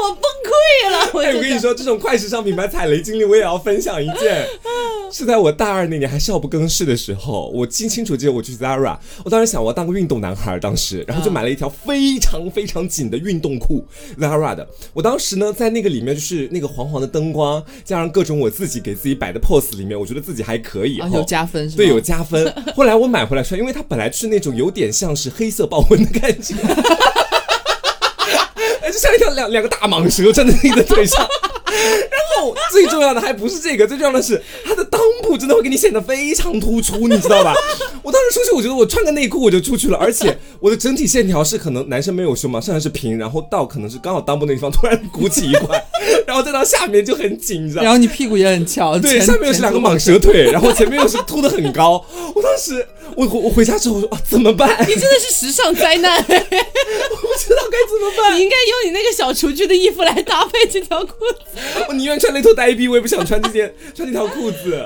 我崩溃了！我跟你说，这种快时尚品牌踩雷经历，我也要分享一件。*laughs* 是在我大二那年还少不更事的时候，我清清楚记得我去 Zara，我当时想我要当个运动男孩，当时然后就买了一条非常非常紧的运动裤，Zara 的。我当时呢在那个里面就是那个黄黄的灯光，加上各种我自己给自己摆的 pose 里面，我觉得自己还可以，有加分，对，有加分。后来我买回来穿，因为它本来就是那种有点像是黑色豹纹的感觉。像一条两两个大蟒蛇站在你的腿上，*laughs* 然后最重要的还不是这个，最重要的是它的裆部真的会给你显得非常突出，你知道吧？*laughs* 我当时出去，我觉得我穿个内裤我就出去了，而且我的整体线条是可能男生没有胸嘛，上身是平，然后到可能是刚好裆部那地方突然鼓起一块，然后再到下面就很紧，你知道？然后你屁股也很翘，对，下面又是两个蟒蛇腿，然后前面又是凸的很高。我当时我我回家之后我说啊怎么办？你真的是时尚灾难，*laughs* 我不知道该怎么办。你应该用你那个小雏菊的衣服来搭配这条裤子。我宁愿穿那头呆逼，我也不想穿这件穿这条裤子。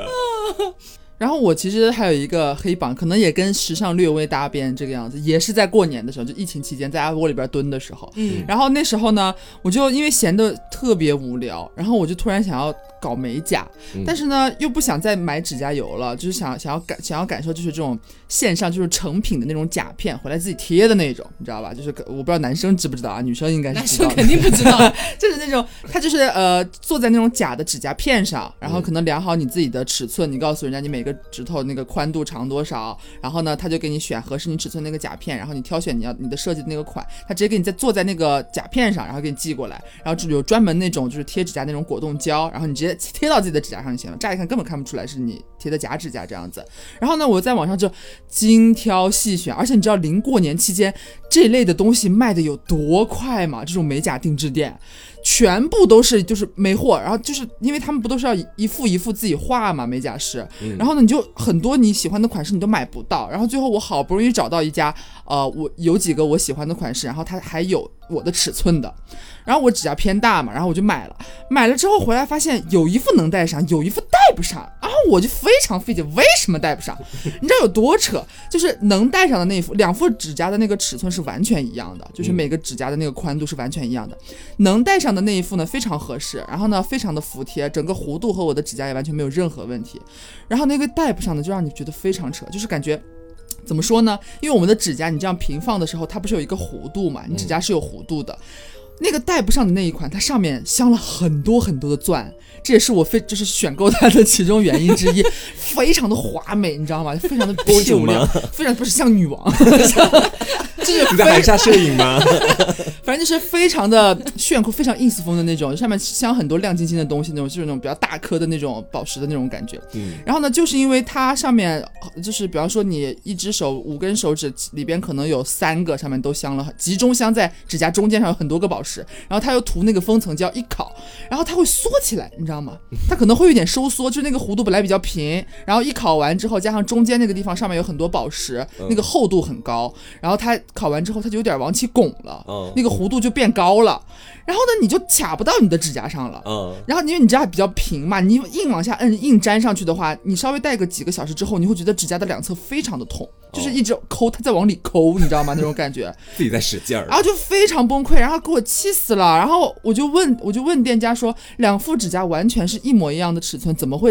*laughs* 然后我其实还有一个黑榜，可能也跟时尚略微搭边这个样子，也是在过年的时候，就疫情期间在阿窝里边蹲的时候。嗯，然后那时候呢，我就因为闲的特别无聊，然后我就突然想要搞美甲，但是呢又不想再买指甲油了，就是想想要感想要感受就是这种线上就是成品的那种甲片回来自己贴的那种，你知道吧？就是我不知道男生知不知道啊，女生应该是知道，肯定不知道，*laughs* 就是那种他就是呃坐在那种假的指甲片上，然后可能量好你自己的尺寸，你告诉人家你每个。指头那个宽度长多少，然后呢，他就给你选合适你尺寸那个甲片，然后你挑选你要你的设计的那个款，他直接给你在坐在那个甲片上，然后给你寄过来，然后有专门那种就是贴指甲那种果冻胶，然后你直接贴到自己的指甲上就行了，乍一看根本看不出来是你贴的假指甲这样子。然后呢，我在网上就精挑细选，而且你知道临过年期间这类的东西卖的有多快吗？这种美甲定制店。全部都是就是没货，然后就是因为他们不都是要一副一副自己画嘛美甲师，然后呢你就很多你喜欢的款式你都买不到，然后最后我好不容易找到一家，呃，我有几个我喜欢的款式，然后它还有我的尺寸的。然后我指甲偏大嘛，然后我就买了，买了之后回来发现有一副能戴上，有一副戴不上，然后我就非常费解，为什么戴不上？你知道有多扯？就是能戴上的那副，两副指甲的那个尺寸是完全一样的，就是每个指甲的那个宽度是完全一样的，能戴上的那一副呢非常合适，然后呢非常的服帖，整个弧度和我的指甲也完全没有任何问题，然后那个戴不上的就让你觉得非常扯，就是感觉。怎么说呢？因为我们的指甲你这样平放的时候，它不是有一个弧度嘛？你指甲是有弧度的。那个戴不上的那一款，它上面镶了很多很多的钻，这也是我非就是选购它的其中原因之一，*laughs* 非常的华美，你知道吗？非常的漂亮，非常不是像女王。*laughs* 就是你在海下摄影吗？*laughs* 反正就是非常的炫酷，非常 ins 风的那种，上面镶很多亮晶晶的东西，那种就是那种比较大颗的那种宝石的那种感觉。嗯。然后呢，就是因为它上面就是比方说你一只手五根手指里边可能有三个上面都镶了，集中镶在指甲中间上有很多个宝石，然后它又涂那个封层胶一烤，然后它会缩起来，你知道吗？它可能会有点收缩，就是那个弧度本来比较平，然后一烤完之后，加上中间那个地方上面有很多宝石，那个厚度很高，然后它。烤完之后，它就有点往起拱了，那个弧度就变高了，然后呢，你就卡不到你的指甲上了，嗯，然后因为你指甲比较平嘛，你硬往下摁，硬粘上去的话，你稍微戴个几个小时之后，你会觉得指甲的两侧非常的痛。就是一直抠，他在往里抠，你知道吗？那种感觉，*laughs* 自己在使劲儿，然后就非常崩溃，然后给我气死了。然后我就问，我就问店家说，两副指甲完全是一模一样的尺寸，怎么会？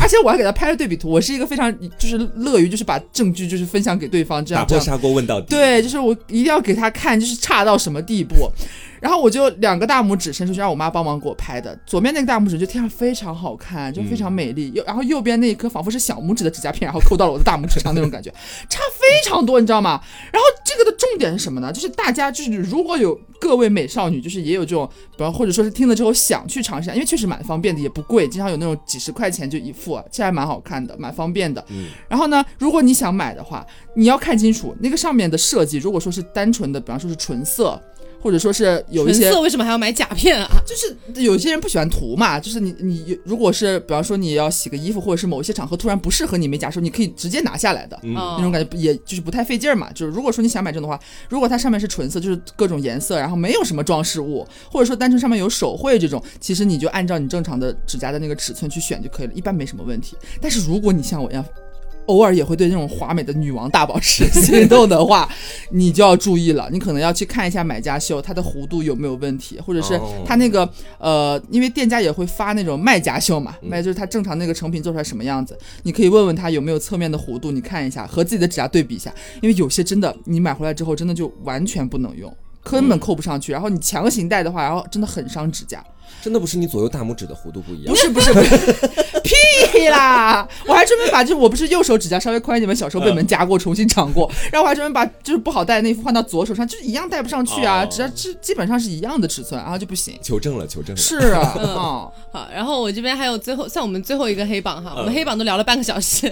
而且我还给他拍了对比图。我是一个非常就是乐于就是把证据就是分享给对方，这样打破砂锅问到底。对，就是我一定要给他看，就是差到什么地步。然后我就两个大拇指伸出去，让我妈帮忙给我拍的。左边那个大拇指就贴上非常好看，就非常美丽。右然后右边那一颗仿佛是小拇指的指甲片，然后扣到了我的大拇指上那种感觉，差非常多，你知道吗？然后这个的重点是什么呢？就是大家就是如果有各位美少女，就是也有这种，比方或者说是听了之后想去尝试一下，因为确实蛮方便的，也不贵，经常有那种几十块钱就一副，其实还蛮好看的，蛮方便的。嗯。然后呢，如果你想买的话，你要看清楚那个上面的设计，如果说是单纯的，比方说是纯色。或者说是有一些色，为什么还要买甲片啊？就是有些人不喜欢涂嘛，就是你你如果是比方说你要洗个衣服，或者是某一些场合突然不适合你美甲时候，你可以直接拿下来的那种感觉，也就是不太费劲儿嘛。就是如果说你想买这种的话，如果它上面是纯色，就是各种颜色，然后没有什么装饰物，或者说单纯上面有手绘这种，其实你就按照你正常的指甲的那个尺寸去选就可以了，一般没什么问题。但是如果你像我一样，偶尔也会对那种华美的女王大宝石 *laughs* 心动的话，你就要注意了。你可能要去看一下买家秀，它的弧度有没有问题，或者是它那个呃，因为店家也会发那种卖家秀嘛，卖就是它正常那个成品做出来什么样子，你可以问问他有没有侧面的弧度，你看一下和自己的指甲对比一下，因为有些真的你买回来之后真的就完全不能用，根本扣不上去，然后你强行戴的话，然后真的很伤指甲。真的不是你左右大拇指的弧度不一样，不是不是不是，*laughs* 屁啦！我还专门把，就是我不是右手指甲稍微宽一点，小时候被门夹过，重新长过，*laughs* 然后我还专门把就是不好戴的那副换到左手上，就是一样戴不上去啊，只要基基本上是一样的尺寸，然后就不行。求证了，求证了。是啊，*laughs* 嗯，好，然后我这边还有最后，像我们最后一个黑榜哈，我们黑榜都聊了半个小时，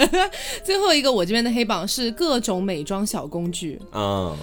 最后一个我这边的黑榜是各种美妆小工具啊。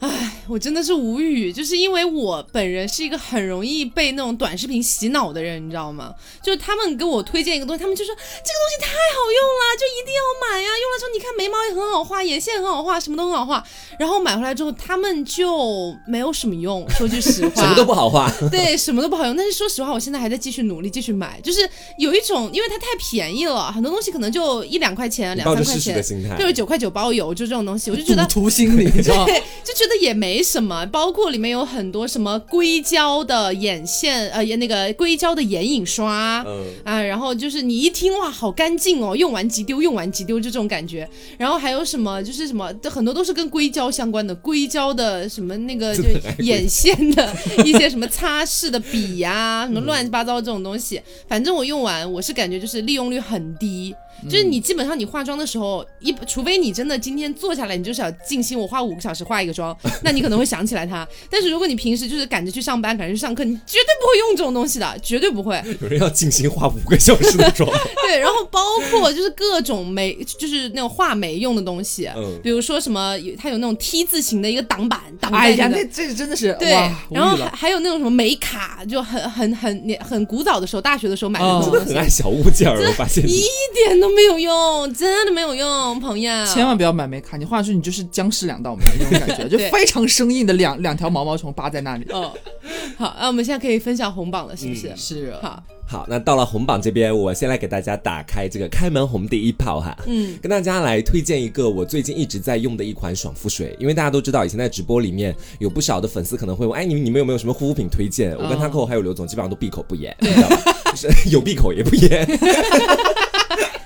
唉，我真的是无语，就是因为我本人是一个很容易被那种短视频洗脑的人，你知道吗？就是他们给我推荐一个东西，他们就说这个东西太好用了，就一定要买呀。用了之后，你看眉毛也很好画，眼线很好画，什么都很好画。然后买回来之后，他们就没有什么用。说句实话，什么都不好画。对，什么都不好用。但是说实话，我现在还在继续努力，继续买。就是有一种，因为它太便宜了，很多东西可能就一两块钱，两三块钱，六十九块九包邮，就这种东西，我就觉得图心理，*laughs* 对，就觉得也没什么。包括里面有很多什么硅胶的眼线，呃，那个硅胶的眼影刷，啊，然后就是你一听哇，好干净哦，用完即丢，用完即丢，就这种感觉。然后还有什么，就是什么，很多都是跟硅胶相关的，硅胶的什么那个 *laughs* 就眼线的一些什么擦拭的笔呀，什么乱七八糟这种东西。反正我用完，我是感觉就是利用率很低。就是你基本上你化妆的时候，一除非你真的今天坐下来，你就是要静心，我花五个小时化一个妆，*laughs* 那你可能会想起来它。但是如果你平时就是赶着去上班，赶着去上课，你绝对不会用这种东西的，绝对不会。有人要静心化五个小时的妆，*laughs* 对，然后包括就是各种眉，就是那种画眉用的东西，嗯。比如说什么，有它有那种 T 字形的一个挡板挡哎呀，在那这个真的是对，然后还还有那种什么眉卡，就很很很年很古早的时候，大学的时候买的哦。那种东西，真 *laughs* 的很爱小物件儿。我发现。一点都没有用，真的没有用，朋友。千万不要买美卡，你画出去你就是僵尸两道门那种感觉，*laughs* 就非常生硬的两两条毛毛虫扒在那里。哦，*laughs* 好，那我们现在可以分享红榜了，是不是？嗯是好，好，那到了红榜这边，我先来给大家打开这个开门红第一炮哈，嗯，跟大家来推荐一个我最近一直在用的一款爽肤水，因为大家都知道，以前在直播里面有不少的粉丝可能会问，哎，你们你们有没有什么护肤品推荐？我跟他扣还有刘总基本上都闭口不言，你知道吧？就是有闭口也不言。*laughs*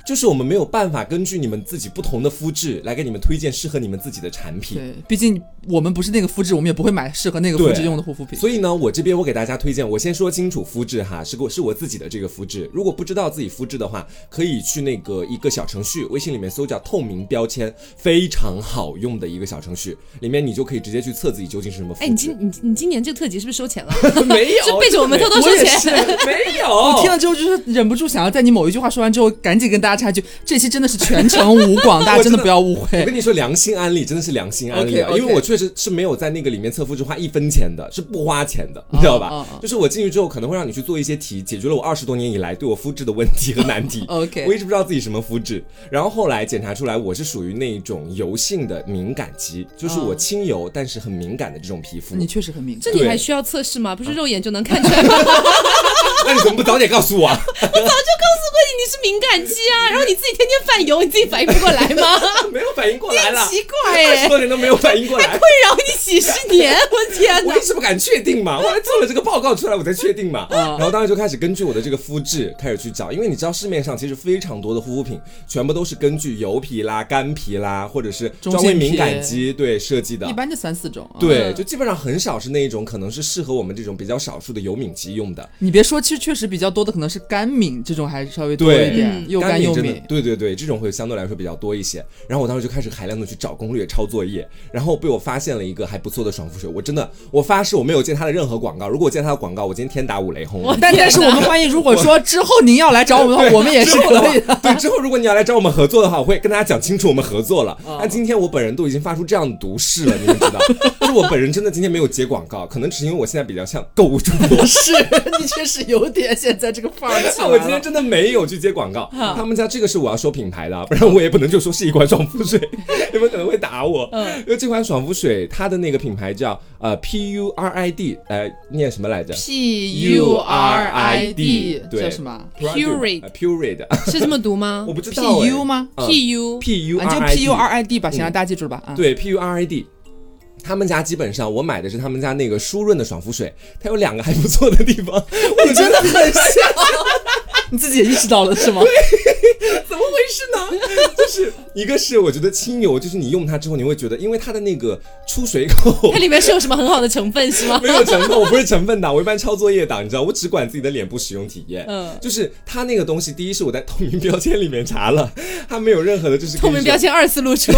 就是我们没有办法根据你们自己不同的肤质来给你们推荐适合你们自己的产品，对，毕竟我们不是那个肤质，我们也不会买适合那个肤质用的护肤品。所以呢，我这边我给大家推荐，我先说清楚肤质哈，是我是我自己的这个肤质。如果不知道自己肤质的话，可以去那个一个小程序，微信里面搜叫透明标签，非常好用的一个小程序，里面你就可以直接去测自己究竟是什么肤质哎，你。今你你今年这个特辑是不是收钱了？*laughs* *laughs* 没有，是背着我们偷偷收钱，没有。我听了之后就是忍不住想要在你某一句话说完之后，赶紧跟大家插一句：这期真的是全程无广，*laughs* 大家真的不要误会我。跟你说，良心安利真的是良心安利啊因为我确实是没有在那个里面测肤质花一分钱的，是不花钱的，你知道吧？就是我进去之后可能会让你去做一些题，解决了我二十多年以来对我肤质的问题和难题。*laughs* OK 我一直不知道自己什么肤质，然后后来检查出来我是属于那一种油性的敏感肌，就是我轻油但是很敏感的这种皮肤。你确实很敏感这。你还需要测试吗？不是肉眼就能看出来吗？*laughs* 那你怎么不早点告诉我 *laughs* 我？早就告诉过你你是敏感肌啊，然后你自己天天犯油，你自己反应不过来吗？*laughs* 没有反应过来了，奇怪二十哎，多年都没有反应过来困。扰你几十年，*laughs* 我的天哪我一！直不敢确定嘛，我来做了这个报告出来，我才确定嘛。嗯然后当时就开始根据我的这个肤质开始去找，因为你知道市面上其实非常多的护肤品，全部都是根据油皮啦、干皮啦，或者是中性皮专为敏感肌对设计的一。般就三四种。啊对，嗯就基本上很少是那一种可能是适合我们这种比较少数的油敏肌用的。你别说，其实确实比较多的可能是干敏这种，还稍微多一点嗯，又干又敏。对对对，这种会相对来说比较多一些。然后我当时就开始海量的去找攻略、抄作业，然后被我发现了一个还不错的爽肤水。我真的，我发誓我没有见他的任何广告。如果我见它的广告，我今天天打五雷轰。但但是我们欢迎，如果说之后您要来找我们的话，*laughs* 我们也是可以的。对，之后如果你要来找我们合作的话，我会跟大家讲清楚我们合作了。哦但今天我本人都已经发出这样的毒誓了，你们知道，*laughs* 就是我本人真的今天没有接广告，可能只是因为我现在比较像购物主播。*laughs* 是你确实有点现在这个范儿起来了。*laughs* 我今天真的没有去接广告，他们家这个是我要说品牌的啊，不然我也不能就说是一款爽肤水，*laughs* 你们可能会打我。嗯。因为这款爽肤水它的那个品牌叫呃 P U R I D，呃，念什么来着？P U R I D 对。叫什么？Purade，是这么读吗？*laughs* 我不知道？P 哎。U 吗？嗯 P U P U 就 P U R I D 吧，行了，嗯大家记住了吧？啊，对 P U R I D。他们家基本上，我买的是他们家那个舒润的爽肤水，它有两个还不错的地方，*laughs* 我真的很像，*laughs* 你自己也意识到了是吗？*laughs* 怎么回事呢？就是一个是我觉得清油，就是你用它之后，你会觉得，因为它的那个出水口它里面是有什么很好的成分是吗？没有成分，我不是成分党，我一般抄作业党，你知道，我只管自己的脸部使用体验。嗯就是它那个东西，第一是我在透明标签里面查了，它没有任何的，就是透明标签二次露出，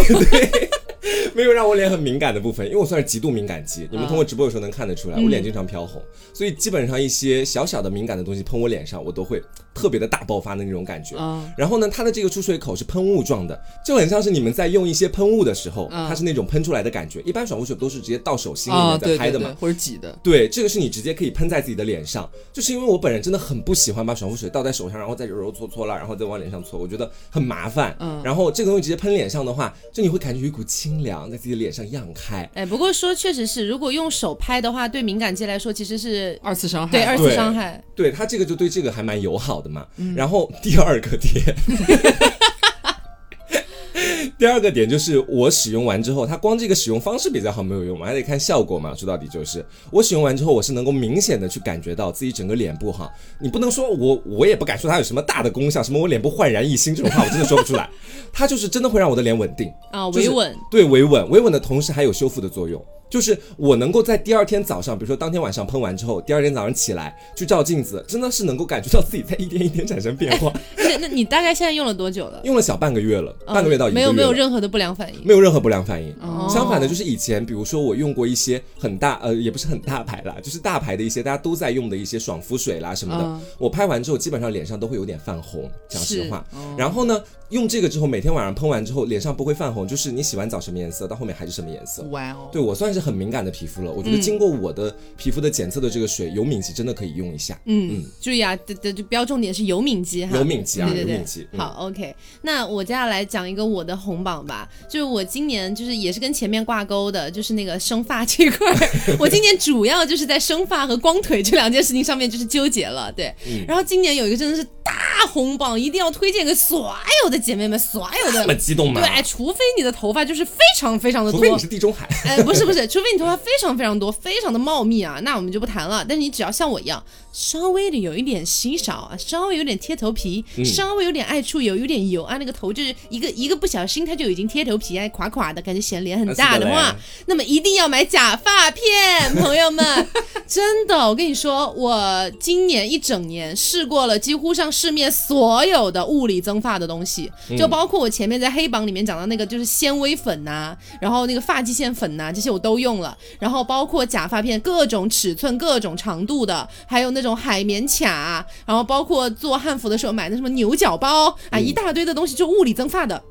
没有让我脸很敏感的部分，因为我算是极度敏感肌，你们啊通过直播的时候能看得出来，嗯我脸经常飘红，所以基本上一些小小的敏感的东西喷我脸上，我都会特别的大爆发的那种感觉。啊然后呢，它的这个出水口是喷雾状的，就很像是你们在用一些喷雾的时候，嗯它是那种喷出来的感觉。一般爽肤水不都是直接到手心里啊，面在拍的嘛？，或者挤的。对，这个是你直接可以喷在自己的脸上，就是因为我本人真的很不喜欢把爽肤水倒在手上，然后再揉揉搓搓了，然后再往脸上搓，我觉得很麻烦。嗯然后这个东西直接喷脸上的话，就你会感觉有一股清凉在自己的脸上漾开。哎，不过说确实是，如果用手拍的话，对敏感肌来说其实是二次伤害，对二次伤害。对他这个就对这个还蛮友好的嘛。嗯然后第二个点。*laughs* 第二个点就是我使用完之后，它光这个使用方式比较好没有用嘛，还得看效果嘛。说到底就是我使用完之后，我是能够明显的去感觉到自己整个脸部哈，你不能说我我也不敢说它有什么大的功效，什么我脸部焕然一新这种话我真的说不出来，它就是真的会让我的脸稳定啊，就是维稳。对维稳，维稳的同时还有修复的作用。就是我能够在第二天早上，比如说当天晚上喷完之后，第二天早上起来去照镜子，真的是能够感觉到自己在一天一天产生变化。那 *laughs* 那你大概现在用了多久了？用了小半个月了，半个月到一个月没有没有任何的不良反应。没有任何不良反应。哦相反的，就是以前，比如说我用过一些很大，呃，也不是很大牌啦，就是大牌的一些大家都在用的一些爽肤水啦什么的，嗯我拍完之后基本上脸上都会有点泛红，讲实是话。然后呢，用这个之后，每天晚上喷完之后，脸上不会泛红，就是你洗完澡什么颜色，到后面还是什么颜色。哇哦，对我算是很敏感的皮肤了，我觉得经过我的皮肤的检测的这个水，油敏肌真的可以用一下。嗯，注意啊，这这就标重点是油敏肌哈，油敏肌啊对对对。有敏肌嗯。好，OK，那我接下来讲一个我的红榜吧，就是我今年就是也是跟前面挂钩的，就是那个 *laughs* 生发这块儿，我今年主要就是在生发和光腿这两件事情上面就是纠结了，对。嗯。然后今年有一个真的是大红榜，一定要推荐给所有的姐妹们，所有的。这么激动吗？对，除非你的头发就是非常非常的多，除非你是地中海。哎，不是不是，除非你头发非常非常多，非常的茂密啊，那我们就不谈了。但是你只要像我一样，稍微的有一点稀少啊，稍微有点贴头皮，嗯。稍微有点爱出油，有点油啊，那个头就是一个一个不小心它就已经贴头皮，哎，垮垮的，感觉显脸很大的话那么一定要买假发片，*laughs* 朋友们，真的，我跟你说，我今年一整年试过了几乎上市面所有的物理增发的东西，就包括我前面在黑榜里面讲到那个就是纤维粉呐、然后那个发际线粉呐、这些我都用了，然后包括假发片各种尺寸、各种长度的，还有那种海绵卡，然后包括做汉服的时候买的什么牛角包啊，一大堆的东西，就物理增发的。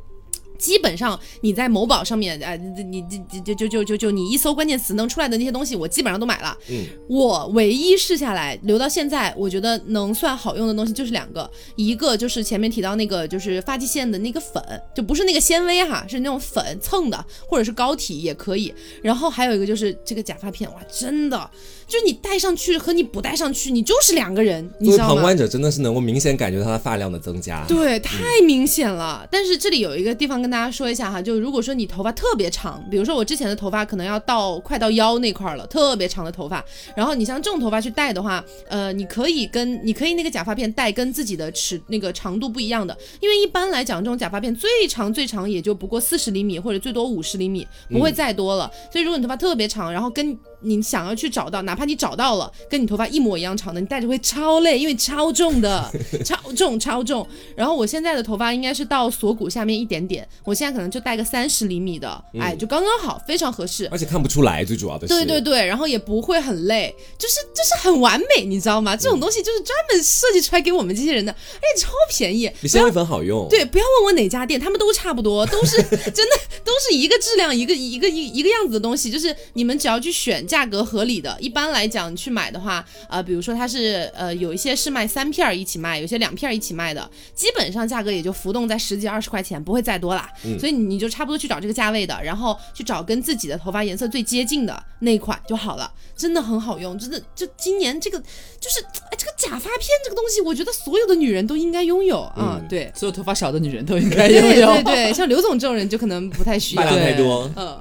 基本上你在某宝上面，哎、你你就就就就就你一搜关键词能出来的那些东西，我基本上都买了。嗯，我唯一试下来留到现在，我觉得能算好用的东西就是两个，一个就是前面提到那个就是发际线的那个粉，就不是那个纤维哈，是那种粉蹭的，或者是膏体也可以。然后还有一个就是这个假发片，哇，真的就是你戴上去和你不戴上去，你就是两个人，你知道吗？作为旁观者，真的是能够明显感觉到它的发量的增加。对，太明显了。但是这里有一个地方跟大家说一下哈，就如果说你头发特别长，比如说我之前的头发可能要到快到腰那块儿了，特别长的头发，然后你像这种头发去戴的话，呃，你可以跟你可以那个假发片戴跟自己的尺那个长度不一样的，因为一般来讲这种假发片最长最长也就不过四十厘米或者最多五十厘米，不会再多了。所以如果你头发特别长，然后跟你想要去找到，哪怕你找到了跟你头发一模一样长的，你戴着会超累，因为超重的，*laughs* 超重超重。然后我现在的头发应该是到锁骨下面一点点，我现在可能就戴个三十厘米的，哎，就刚刚好，非常合适。而且看不出来，最主要的是。对对对，然后也不会很累，就是就是很完美，你知道吗？这种东西就是专门设计出来给我们这些人的，而且超便宜。比纤维粉好用。对，不要问我哪家店，他们都差不多，都是 *laughs* 真的都是一个质量，一个一个一一个样子的东西，就是你们只要去选价格合理的。一般来讲，你去买的话，呃，比如说它是呃有一些是卖三片儿一起卖，有些两片儿一起卖的，基本上价格也就浮动在十几二十块钱，不会再多啦。所以你你就差不多去找这个价位的，然后去找跟自己的头发颜色最接近的那一款就好了，真的很好用，真的就今年这个就是哎这个假发片这个东西，我觉得所有的女人都应该拥有啊、嗯对。所有头发少的女人都应该 *laughs* 拥有。对对对，像刘总这种人就可能不太需要发。量太多。嗯，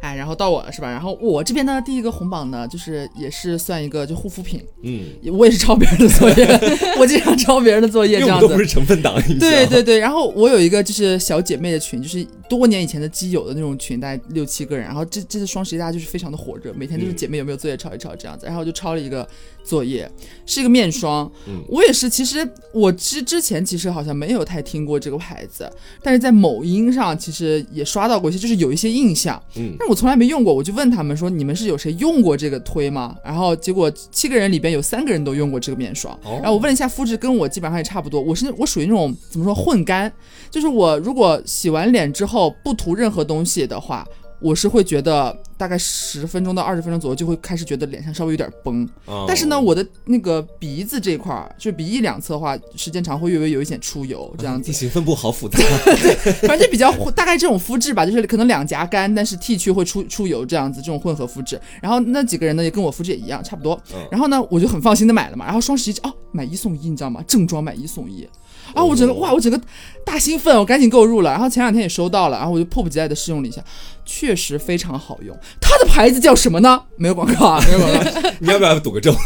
哎，然后到我了是吧？然后我这边呢，第一个红榜呢，就是也是算一个就护肤品，嗯，我也是抄别人的作业，*laughs* 我经常抄别人的作业这样子我们都不。是成分党，你知道对对对，然后我有一个就是小姐妹的群，就是多年以前的基友的那种群，大概六七个人。然后这这次双十一大家就是非常的火热，每天就是嗯姐妹有没有作业抄一抄这样子。然后我就抄了一个作业，是一个面霜。嗯我也是，其实我之之前其实好像没有太听过这个牌子，但是在某音上其实也刷到过一些，就是有一些印象。嗯但我从来没用过，我就问他们说你们是有谁用过这个推吗？然后结果七个人里边有三个人都用过这个面霜，哦然后我问了一下肤质，跟我基本上也差不多。我是我属于那种怎么说混干，就是我如果洗完脸之后不涂任何东西的话。我是会觉得大概十分钟到二十分钟左右就会开始觉得脸上稍微有点崩，哦但是呢，我的那个鼻子这块儿，就鼻翼两侧的话，时间长会略微有一点出油，这样子地。*laughs* 形分布好复杂。*laughs* 反正就比较大概这种肤质吧，就是可能两颊干，但是 T 区会出出油这样子，这种混合肤质。然后那几个人呢，也跟我肤质也一样，差不多嗯。然后呢，我就很放心的买了嘛。然后双十一哦，买一送一，你知道吗？正装买一送一。然后我整个哦哇，我整个大兴奋，我赶紧购入了。然后前两天也收到了，然后我就迫不及待的试用了一下，确实非常好用。它的牌子叫什么呢？没有广告啊，没有广告，你要不要赌个咒？*laughs*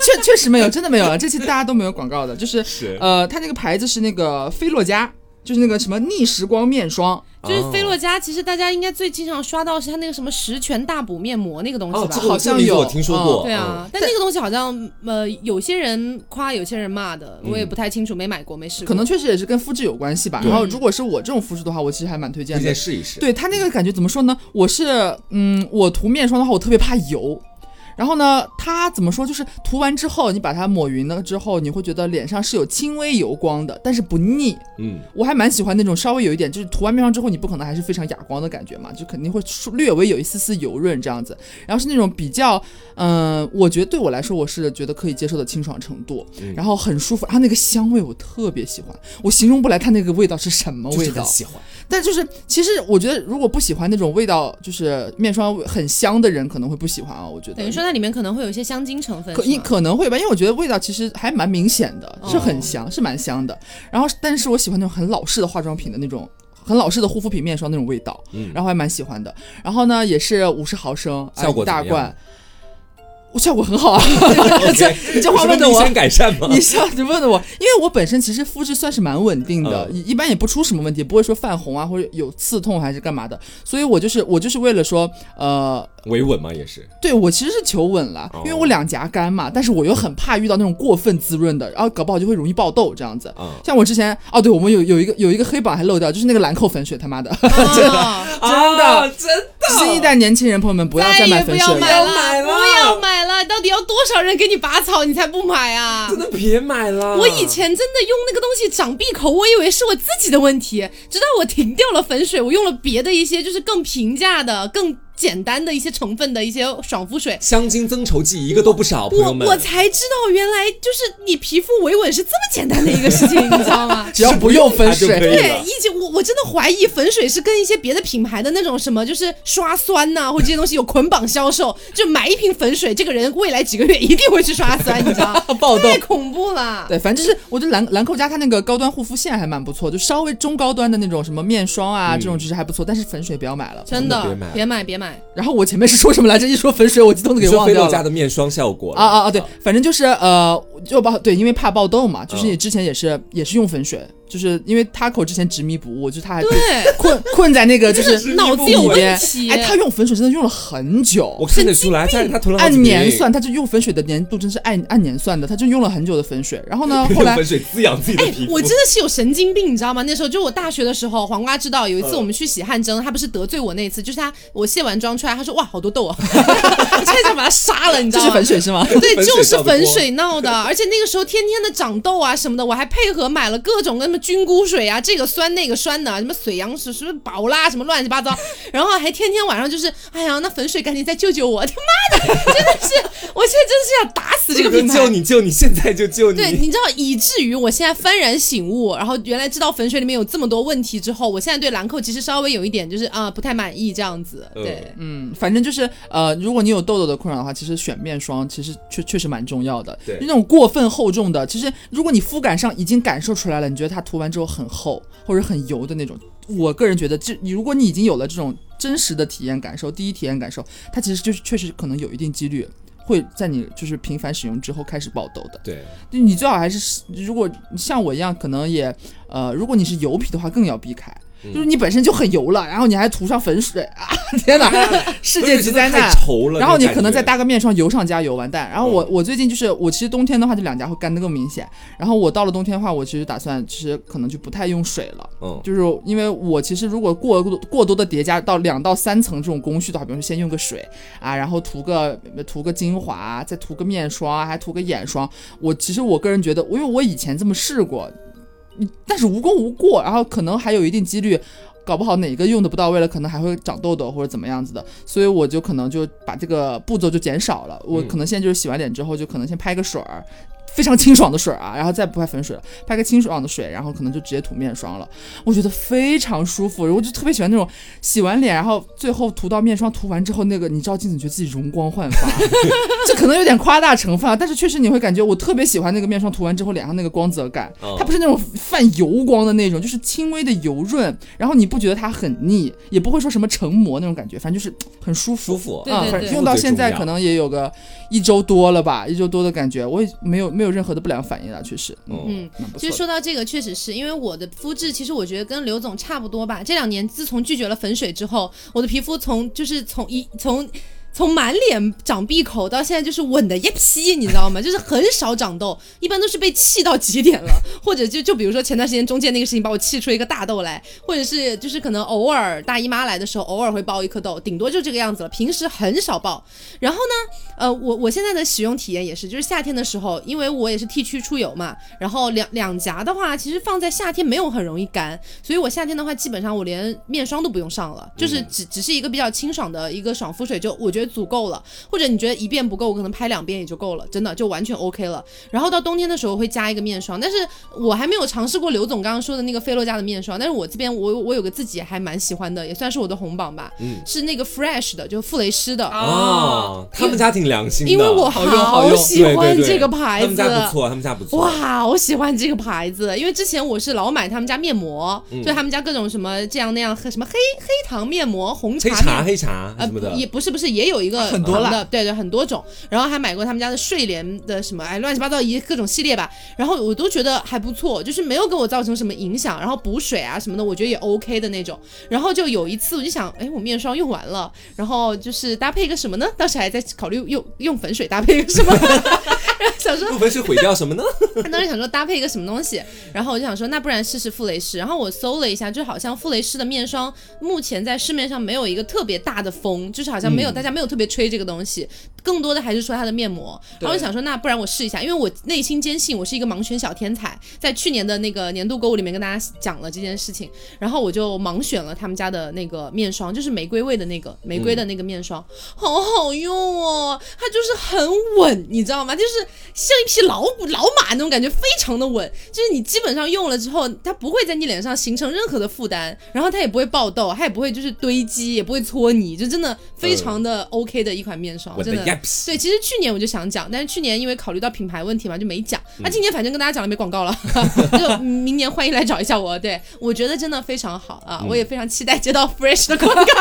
确确实没有，真的没有了。这期大家都没有广告的，就是是呃，它那个牌子是那个菲洛嘉。就是那个什么逆时光面霜。就是菲洛嘉，其实大家应该最经常刷到是它那个什么十全大补面膜那个东西吧？好像有，我听说过。对啊，但那个东西好像呃，有些人夸，有些人骂的，我也不太清楚，没买过，没试过。可能确实也是跟肤质有关系吧。然后如果是我这种肤质的话，我其实还蛮推荐的，推荐试一试。对它那个感觉怎么说呢？我是嗯，我涂面霜的话，我特别怕油。然后呢，它怎么说？就是涂完之后，你把它抹匀了之后，你会觉得脸上是有轻微油光的，但是不腻。嗯，我还蛮喜欢那种稍微有一点，就是涂完面霜之后，你不可能还是非常哑光的感觉嘛，就肯定会略微有一丝丝油润这样子。然后是那种比较，嗯，我觉得对我来说，我是觉得可以接受的清爽程度，然后很舒服。然后那个香味我特别喜欢，我形容不来它那个味道是什么味道。喜欢。但就是其实我觉得，如果不喜欢那种味道，就是面霜很香的人可能会不喜欢啊。我觉得等于说它里面可能会有一些香精成分，可可能会吧，因为我觉得味道其实还蛮明显的，是很香，是蛮香的。然后，但是我喜欢那种很老式的化妆品的那种，很老式的护肤品面霜那种味道，然后还蛮喜欢的。然后呢，也是五十毫升，效果大罐。我效果很好啊，*laughs* 你这话问的我，改善吗？*laughs* 你笑，你问的我，因为我本身其实肤质算是蛮稳定的，一般也不出什么问题，不会说泛红啊或者有刺痛还是干嘛的，所以我就是我就是为了说，呃，维稳嘛也是，对我其实是求稳了，因为我两颊干嘛，但是我又很怕遇到那种过分滋润的，*laughs* 然后搞不好就会容易爆痘这样子。像我之前哦，对我们有有一个有一个黑榜还漏掉，就是那个兰蔻粉水，他妈的，真的真的真的，新一代年轻人朋友们不要再买粉水了，不要买了，不到底要多少人给你拔草你才不买啊？真的别买了！我以前真的用那个东西长闭口，我以为是我自己的问题，直到我停掉了粉水，我用了别的一些就是更平价的更。简单的一些成分的一些爽肤水，香精增稠剂一个都不少，朋友们。我才知道原来就是你皮肤维稳是这么简单的一个事情，你知道吗？*laughs* 只要不用粉水，对，以前我我真的怀疑粉水是跟一些别的品牌的那种什么，就是刷酸呐，或者这些东西有捆绑销售。就买一瓶粉水，这个人未来几个月一定会去刷酸，你知道吗？*laughs* 暴太恐怖了。对，反正就是我觉得兰兰蔻家它那个高端护肤线还蛮不错，就稍微中高端的那种什么面霜啊，这种其实还不错。但是粉水不要买了，真的别买，别买，别买。然后我前面。是说什么来着？一说粉水，我激动的给忘掉了。家的面霜效果啊啊啊！对，反正就是呃，就爆对，因为怕爆痘嘛，就是你之前也是也是用粉水。就是因为他口之前执迷不悟，就是他还困困在那个 *laughs* 就是脑子有问题。哎，他用粉水真的用了很久，我看得出来，他他按年算，他就用粉水的年度真是按按年算的，他就用了很久的粉水。然后呢，*laughs* 后来粉水滋养自己的皮肤。我真的是有神经病，你知道吗？那时候就我大学的时候，黄瓜知道有一次我们去洗汗蒸，他不是得罪我那次，就是他我卸完妆出来，他说哇好多痘啊，*laughs* 我差点想把他杀了，你知道吗？这是粉水是吗？对，就是粉水闹的，而且那个时候天天的长痘啊什么的，我还配合买了各种什么菌菇水啊。这个酸那个酸的，什么水杨石，什么宝拉，什么乱七八糟，*laughs* 然后还天天晚上就是，哎呀，那粉水赶紧再救救我！他妈的，*laughs* 真的是，我现在真的是要打死这个品牌！救你救你，现在就救你！对，你知道，以至于我现在幡然醒悟，然后原来知道粉水里面有这么多问题之后，我现在对兰蔻其实稍微有一点就是啊不太满意这样子。对，嗯，反正就是呃，如果你有痘痘的困扰的话，其实选面霜其实确确实蛮重要的。对，那种过分厚重的，其实如果你肤感上已经感受出来了，你觉得它涂完之后很厚。或者很油的那种，我个人觉得，这你如果你已经有了这种真实的体验感受，第一体验感受，它其实就是确实可能有一定几率会在你就是频繁使用之后开始爆痘的。对，你最好还是如果像我一样，可能也呃，如果你是油皮的话，更要避开。就是你本身就很油了，然后你还涂上粉水 *laughs* 啊！天哪，*laughs* 世界级灾难！然后你可能再搭个面霜，油上加油，完蛋。然后我我最近就是我其实冬天的话，就两颊会干得更明显。然后我到了冬天的话，我其实打算其实可能就不太用水了。嗯，就是因为我其实如果过过多的叠加到两到三层这种工序的话，比如说先用个水啊，然后涂个涂个精华，再涂个面霜，还涂个眼霜。我其实我个人觉得，因为我以前这么试过。但是无功无过，然后可能还有一定几率，搞不好哪个用的不到位了，可能还会长痘痘或者怎么样子的，所以我就可能就把这个步骤就减少了。我可能现在就是洗完脸之后，就可能先拍个水儿。非常清爽的水啊，然后再不拍粉水了，拍个清爽的水，然后可能就直接涂面霜了。我觉得非常舒服，我就特别喜欢那种洗完脸，然后最后涂到面霜，涂完之后那个你照镜子觉得自己容光焕发。*laughs* 这可能有点夸大成分啊，但是确实你会感觉我特别喜欢那个面霜涂完之后脸上那个光泽感，它不是那种泛油光的那种，就是轻微的油润，然后你不觉得它很腻，也不会说什么成膜那种感觉，反正就是很舒服。舒服啊，用到现在可能也有个一周多了吧，一周多的感觉，我也没有。没有任何的不良反应啊，确实，哦嗯。其实说到这个，确实是因为我的肤质，其实我觉得跟刘总差不多吧。这两年自从拒绝了粉水之后，我的皮肤从就是从一从。从满脸长闭口到现在就是稳的一批，你知道吗？就是很少长痘，一般都是被气到极点了，或者就就比如说前段时间中间那个事情把我气出一个大痘来，或者是就是可能偶尔大姨妈来的时候偶尔会爆一颗痘，顶多就这个样子了，平时很少爆。然后呢，呃，我我现在的使用体验也是，就是夏天的时候，因为我也是 T 区出油嘛，然后两两颊的话，其实放在夏天没有很容易干，所以我夏天的话，基本上我连面霜都不用上了，就是只只是一个比较清爽的一个爽肤水，就我觉得足够了。或者你觉得一遍不够，我可能拍两遍也就够了，真的就完全 OK 了。然后到冬天的时候会加一个面霜，但是我还没有尝试过刘总刚刚说的那个菲洛嘉的面霜，但是我这边我我有个自己还蛮喜欢的，也算是我的红榜吧，是那个 Fresh 的，就傅雷诗的。哦，他们家挺良心的，因为我好喜欢这个牌子，他们家不错，他们家不错。哇，我喜欢这个牌子，因为之前我是老买他们家面膜，嗯就他们家各种什么这样那样，什么黑黑糖面膜、红茶黑茶呃什么的，也不是不是，也有一个很多糖的啦，对对，很多种。然后还买过他们家的睡莲的什么，哎，乱七八糟一各种系列吧。然后我都觉得还不错，就是没有给我造成什么影响。然后补水啊什么的，我觉得也 OK 的那种。然后就有一次我就想，哎，我面霜用完了，然后就是搭配一个什么呢？当时还在考虑用用粉水搭配一个什么，然 *laughs* 后想说部分是毁掉什么呢？他当时想说搭配一个什么东西，然后我就想说，那不然试试傅雷诗。然后我搜了一下，就好像傅雷诗的面霜目前在市面上没有一个特别大的风，就是好像没有、嗯大家没有特别吹这个东西，更多的还是说它的面膜。然后我想说，那不然我试一下，因为我内心坚信我是一个盲选小天才，在去年的那个年度购物里面跟大家讲了这件事情，然后我就盲选了他们家的那个面霜，就是玫瑰味的那个玫瑰的那个面霜，好好用哦，它就是很稳，你知道吗？就是像一匹老虎老马那种感觉，非常的稳。就是你基本上用了之后，它不会在你脸上形成任何的负担，然后它也不会爆痘，它也不会就是堆积，也不会搓泥，就真的非常的 OK 的一款面霜，我真的。对，其实去年我就想讲，但是去年因为考虑到品牌问题嘛，就没讲。那、今年反正跟大家讲了，没广告了，*laughs* 就明年欢迎来找一下我。对我觉得真的非常好啊，我也非常期待接到 Fresh 的广告。*laughs*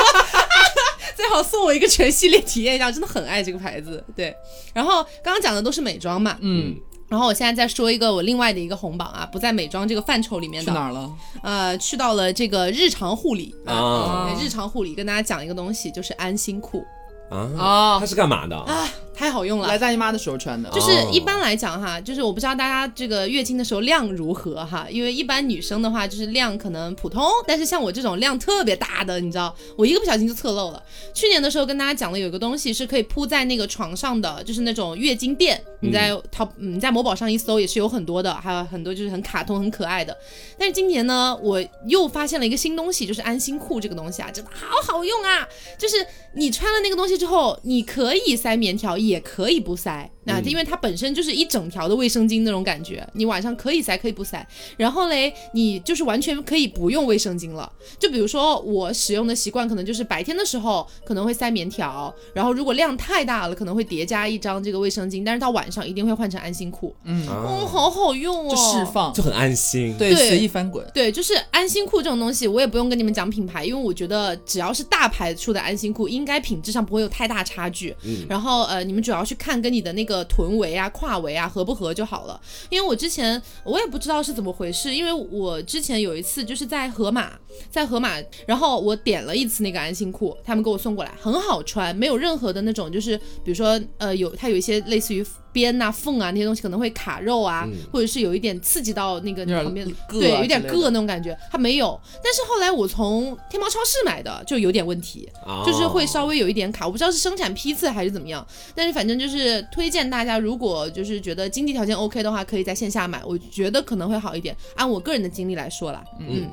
最好送我一个全系列体验一下，真的很爱这个牌子。对，然后刚刚讲的都是美妆嘛，嗯，然后我现在再说一个我另外的一个红榜啊，不在美妆这个范畴里面的，去哪儿了？呃，去到了这个日常护理啊对日常护理跟大家讲一个东西，就是安心裤啊，啊他，是干嘛的？啊，太好用了来。大姨妈的时候穿的，就是一般来讲哈，就是我不知道大家这个月经的时候量如何哈，因为一般女生的话就是量可能普通，但是像我这种量特别大的，你知道，我一个不小心就侧漏了。去年的时候跟大家讲了，有一个东西是可以铺在那个床上的，就是那种月经垫，你在淘嗯你在某宝上一搜也是有很多的，还有很多就是很卡通很可爱的。但是今年呢，我又发现了一个新东西，就是安心裤这个东西啊，真的好好用啊！就是你穿了那个东西之后，你可以塞棉条，也可以不塞。那、因为它本身就是一整条的卫生巾那种感觉，你晚上可以塞，可以不塞。然后嘞，你就是完全可以不用卫生巾了。就比如说我使用的习惯，可能就是白天的时候可能会塞棉条，然后如果量太大了，可能会叠加一张这个卫生巾，但是到晚上一定会换成安心裤。嗯，哦，好好用哦，就释放，就很安心。对，对随意翻滚。对，就是安心裤这种东西，我也不用跟你们讲品牌，因为我觉得只要是大牌出的安心裤，应该品质上不会有太大差距。嗯然后呃，你们主要去看跟你的那个臀围啊、胯围啊合不合就好了。因为我之前我也不知道是怎么回事，因为我之前有一次就是在盒马，在盒马，然后我点了一次那个安心裤，他们给我送过来，很好穿，没有任何的那种就是比如说呃有它有一些类似于。边呐、缝啊那些东西可能会卡肉啊，或者是有一点刺激到那个有点旁边，硌对，有点硌那种感觉，它没有。但是后来我从天猫超市买的就有点问题，哦就是会稍微有一点卡，我不知道是生产批次还是怎么样。但是反正就是推荐大家，如果就是觉得经济条件 OK 的话，可以在线下买，我觉得可能会好一点。按我个人的经历来说啦，嗯，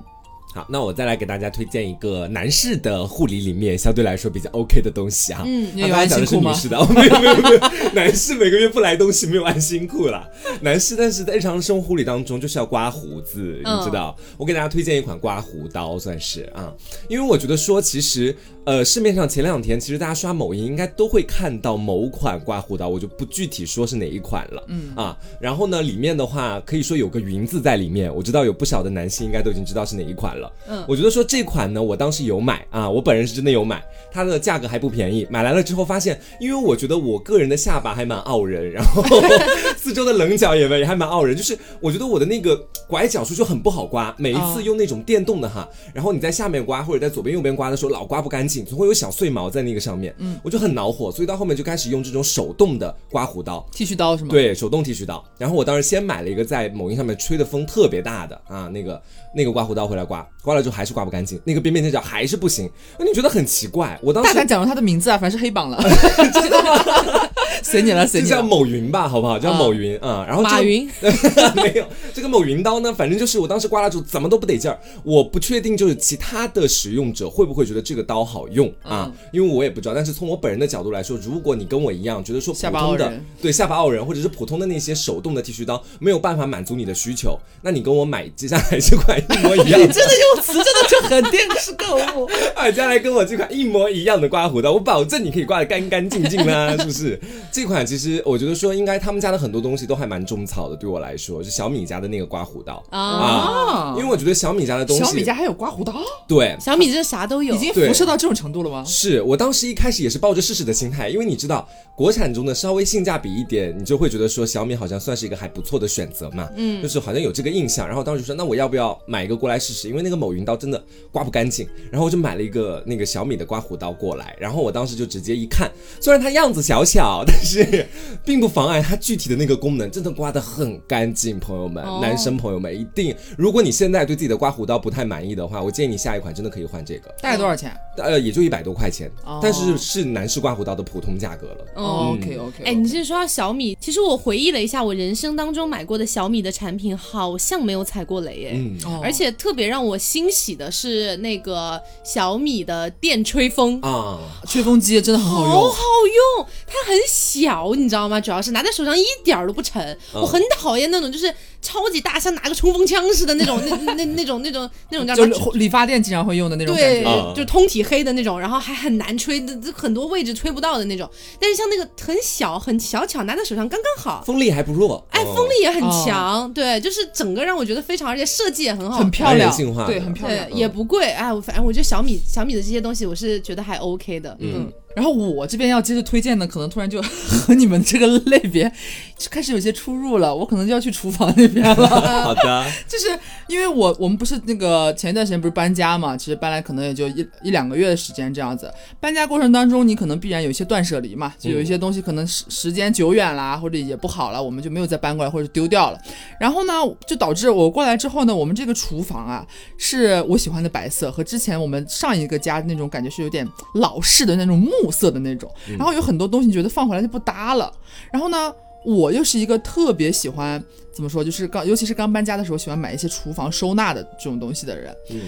好，那我再来给大家推荐一个男士的护理里面相对来说比较 OK 的东西啊。嗯你有安心裤吗？女士的，哦没有没有没有，男士每个月不来东西，没有安心裤啦。男士但是在日常生活护理当中就是要刮胡子，嗯你知道？我给大家推荐一款刮胡刀，算是啊，因为我觉得说其实呃市面上前两天其实大家刷某音应该都会看到某款刮胡刀，我就不具体说是哪一款了，嗯啊，然后呢里面的话可以说有个云字在里面，我知道有不少的男性应该都已经知道是哪一款了。了。嗯，我觉得说这款呢，我当时有买啊，我本人是真的有买，它的价格还不便宜。买来了之后发现，因为我觉得我个人的下巴还蛮傲人，然后 *laughs* 四周的棱角也也还蛮傲人，就是我觉得我的那个拐角处就很不好刮，每一次用那种电动的哈，然后你在下面刮或者在左边右边刮的时候老刮不干净，总会有小碎毛在那个上面，嗯，我就很恼火，所以到后面就开始用这种手动的刮胡刀，剃须刀是吗？对，手动剃须刀。然后我当时先买了一个在某音上面吹的风特别大的啊，那个那个刮胡刀回来刮，刮了之后还是刮不干净，那个边边角角还是不行，那你觉得很奇怪？我当时大胆讲了他的名字啊，反正是黑榜了，*laughs* 随你了，随你叫某云吧，好不好？叫某云啊，然后马云 *laughs* 没有这个某云刀呢，反正就是我当时刮了之后怎么都不得劲儿，我不确定就是其他的使用者会不会觉得这个刀好用啊，因为我也不知道。但是从我本人的角度来说，如果你跟我一样觉得说普通的对下巴傲人或者是普通的那些手动的剃须刀没有办法满足你的需求，那你跟我买接下来这款一模一样，*laughs* 你真的用词真的就很电视购物，*laughs* 买下来跟我这款一模一样的刮胡刀，我保证你可以刮得干干净净啊，是不是？这款其实我觉得说应该他们家的很多东西都还蛮种草的，对我来说，就小米家的那个刮胡刀。啊，因为我觉得小米家的东西，小米家还有刮胡刀，对，小米这啥都有，已经辐射到这种程度了吗？是我当时一开始也是抱着试试的心态，因为你知道国产中的稍微性价比一点，你就会觉得说小米好像算是一个还不错的选择嘛，嗯，就是好像有这个印象，然后当时说那我要不要买一个过来试试？因为那个某云刀真的刮不干净，然后我就买了一个那个小米的刮胡刀过来，然后我当时就直接一看，虽然它样子小小，但是并不妨碍它具体的那个功能真的刮得很干净。朋友们，男生朋友们一定，如果你现在对自己的刮胡刀不太满意的话，我建议你下一款真的可以换这个。大概多少钱？呃，也就一百多块钱，但是是男士刮胡刀的普通价格了。哦，OK OK。哎，你是说到小米？其实我回忆了一下，我人生当中买过的小米的产品，好像没有踩过雷耶。嗯，而且特别让我欣喜的是那个小米的电吹风啊，吹风机真的很好用，好好用。它很小，你知道吗？主要是拿在手上一点儿都不沉。我很讨厌那种就是超级大，像拿个冲锋枪似的那种，那 *laughs* 那那种那种那种叫就理发店经常会用的那种对，就通体黑的那种，然后还很难吹，这很多位置吹不到的那种。但是像那个很小很小巧，拿在手上刚刚好，风力还不弱，哎，风力也很强，对，就是整个让我觉得非常，而且设计也很好，很漂亮，对，很漂亮，也不贵，哎，我反正我觉得小米小米的这些东西，我是觉得还 OK 的，嗯。然后我这边要接着推荐的，可能突然就 *laughs* 和你们这个类别 *laughs* 开始有些出入了，我可能就要去厨房那边了。好的，*laughs* 就是因为我我们不是那个前一段时间不是搬家嘛，其实搬来可能也就一一两个月的时间这样子。搬家过程当中，你可能必然有一些断舍离嘛，就有一些东西可能时时间久远啦，或者也不好了，我们就没有再搬过来或者丢掉了。然后呢，就导致我过来之后呢，我们这个厨房啊，是我喜欢的白色，和之前我们上一个家那种感觉是有点老式的那种木。木色的那种，然后有很多东西你觉得放回来就不搭了。然后呢，我又是一个特别喜欢怎么说，就是刚尤其是刚搬家的时候，喜欢买一些厨房收纳的这种东西的人。嗯。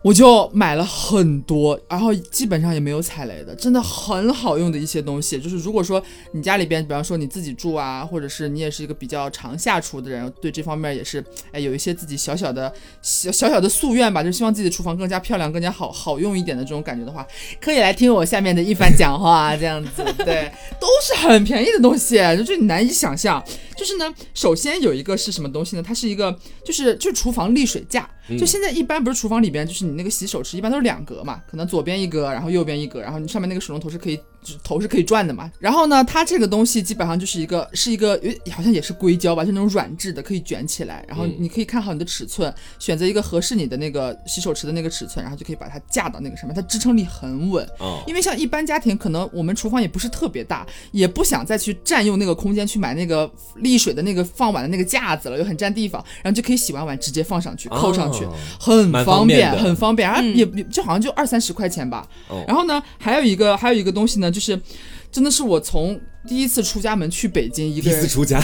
我就买了很多，然后基本上也没有踩雷的，真的很好用的一些东西。就是如果说你家里边，比方说你自己住啊，或者是你也是一个比较常下厨的人，对这方面也是哎有一些自己小小的小小的夙愿吧，就希望自己的厨房更加漂亮、更加好好用一点的这种感觉的话，可以来听我下面的一番讲话，这样子对，都是很便宜的东西，就你难以想象。就是呢，首先有一个是什么东西呢？它是一个就是就是厨房沥水架。就现在一般不是厨房里边就是你那个洗手池一般都是两格嘛，可能左边一格，然后右边一格，然后你上面那个水龙头是可以头是可以转的嘛。然后呢，它这个东西基本上就是一个是一个好像也是硅胶吧，就那种软质的，可以卷起来。然后你可以看好你的尺寸，选择一个合适你的那个洗手池的那个尺寸，然后就可以把它架到那个上面，它支撑力很稳。因为像一般家庭，可能我们厨房也不是特别大，也不想再去占用那个空间去买那个沥水的那个放碗的那个架子了，又很占地方，然后就可以洗完碗直接放上去扣上去。很方便，很方便，啊，也也就好像就二三十块钱吧。然后呢，还有一个还有一个东西呢，就是真的是我从第一次出家门去北京，一个人第一次出家，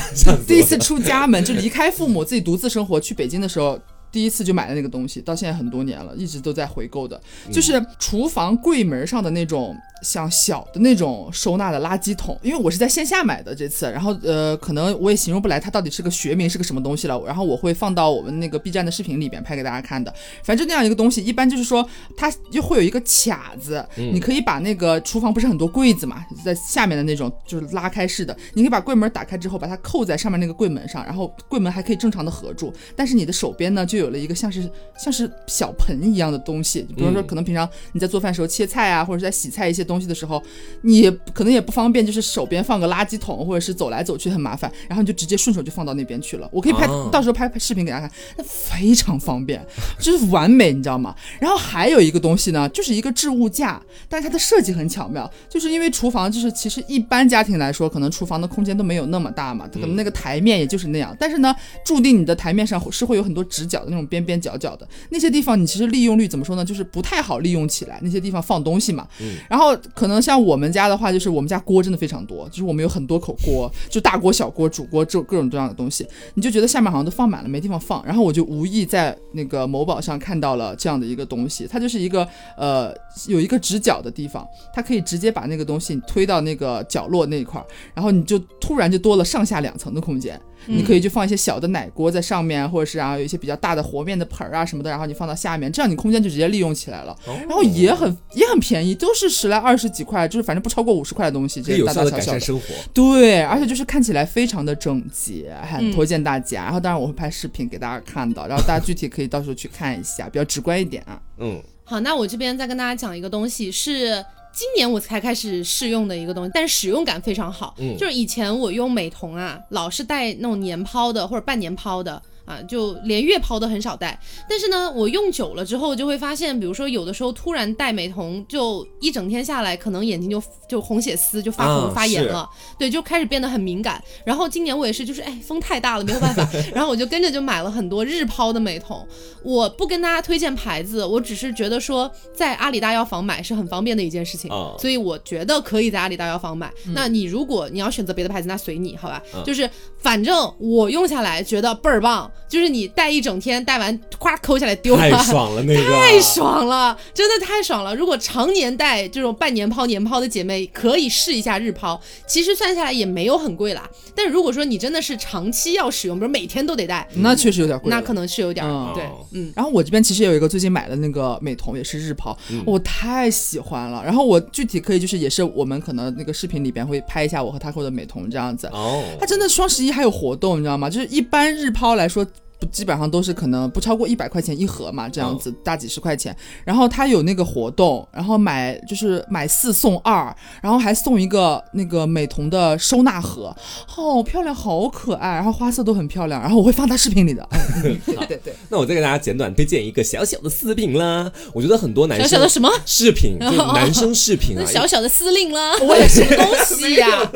第一次出家门就离开父母，自己独自生活去北京的时候。第一次就买的那个东西，到现在很多年了，一直都在回购的，就是厨房柜门上的那种像小的那种收纳的垃圾桶。因为我是在线下买的这次，然后呃，可能我也形容不来它到底是个学名是个什么东西了。然后我会放到我们那个 B 站的视频里边拍给大家看的。反正就那样一个东西，一般就是说它就会有一个卡子，你可以把那个厨房不是很多柜子嘛，在下面的那种就是拉开式的，你可以把柜门打开之后，把它扣在上面那个柜门上，然后柜门还可以正常的合住，但是你的手边呢就有。有了一个像是像是小盆一样的东西，比如说可能平常你在做饭时候切菜啊，或者在洗菜一些东西的时候，你可能也不方便，就是手边放个垃圾桶，或者是走来走去很麻烦，然后你就直接顺手就放到那边去了。我可以拍，到时候拍拍视频给大家看，那非常方便，就是完美，你知道吗？然后还有一个东西呢，就是一个置物架，但是它的设计很巧妙，就是因为厨房就是其实一般家庭来说，可能厨房的空间都没有那么大嘛，可能那个台面也就是那样，但是呢，注定你的台面上是会有很多直角的那种边边角角的那些地方，你其实利用率怎么说呢？就是不太好利用起来，那些地方放东西嘛。嗯。然后可能像我们家的话，就是我们家锅真的非常多，就是我们有很多口锅，就大锅、小锅、煮锅这各种各样的东西，你就觉得下面好像都放满了，没地方放。然后我就无意在那个某宝上看到了这样的一个东西，它就是一个呃有一个直角的地方，它可以直接把那个东西推到那个角落那一块儿，然后你就突然就多了上下两层的空间。你可以去放一些小的奶锅在上面，或者是啊有一些比较大的和面的盆儿啊什么的，然后你放到下面，这样你空间就直接利用起来了。然后也很也很便宜，都是十来二十几块，就是反正不超过五十块的东西，这些大大小小的。生活。对，而且就是看起来非常的整洁，很推荐大家。然后当然我会拍视频给大家看到，然后大家具体可以到时候去看一下，比较直观一点啊。嗯，好，那我这边再跟大家讲一个东西是。今年我才开始试用的一个东西，但是使用感非常好。嗯，就是以前我用美瞳啊，老是带那种年抛的或者半年抛的。啊，就连月抛都很少戴，但是呢，我用久了之后就会发现，比如说有的时候突然戴美瞳，就一整天下来，可能眼睛就就红血丝，就发红发炎了，对，就开始变得很敏感。然后今年我也是，就是哎，风太大了，没有办法，然后我就跟着就买了很多日抛的美瞳。我不跟大家推荐牌子，我只是觉得说在阿里大药房买是很方便的一件事情，所以我觉得可以在阿里大药房买。那你如果你要选择别的牌子，那随你好吧，就是反正我用下来觉得倍儿棒。就是你戴一整天，戴完咵抠下来丢了，太爽了，那个太爽了，真的太爽了。如果常年戴这种半年抛、年抛的姐妹，可以试一下日抛，其实算下来也没有很贵啦。但如果说你真的是长期要使用，比如每天都得戴，那确实有点贵，那可能是有点对，嗯。然后我这边其实有一个最近买的那个美瞳，也是日抛，我太喜欢了。然后我具体可以就是也是我们可能那个视频里边会拍一下我和他或的美瞳这样子。哦，它真的双十一还有活动，你知道吗？就是一般日抛来说。基本上都是可能不超过一百块钱一盒嘛，这样子大几十块钱。然后它有那个活动，然后买就是买四送二，然后还送一个那个美瞳的收纳盒，好漂亮，好可爱，然后花色都很漂亮。然后我会放在视频里的。*laughs* *laughs* 对对对。那我再给大家简短推荐一个小小的私品啦。我觉得很多男生小小的什么饰品，*laughs* 就男生饰品啊，小小的司令啦。我也是东西呀。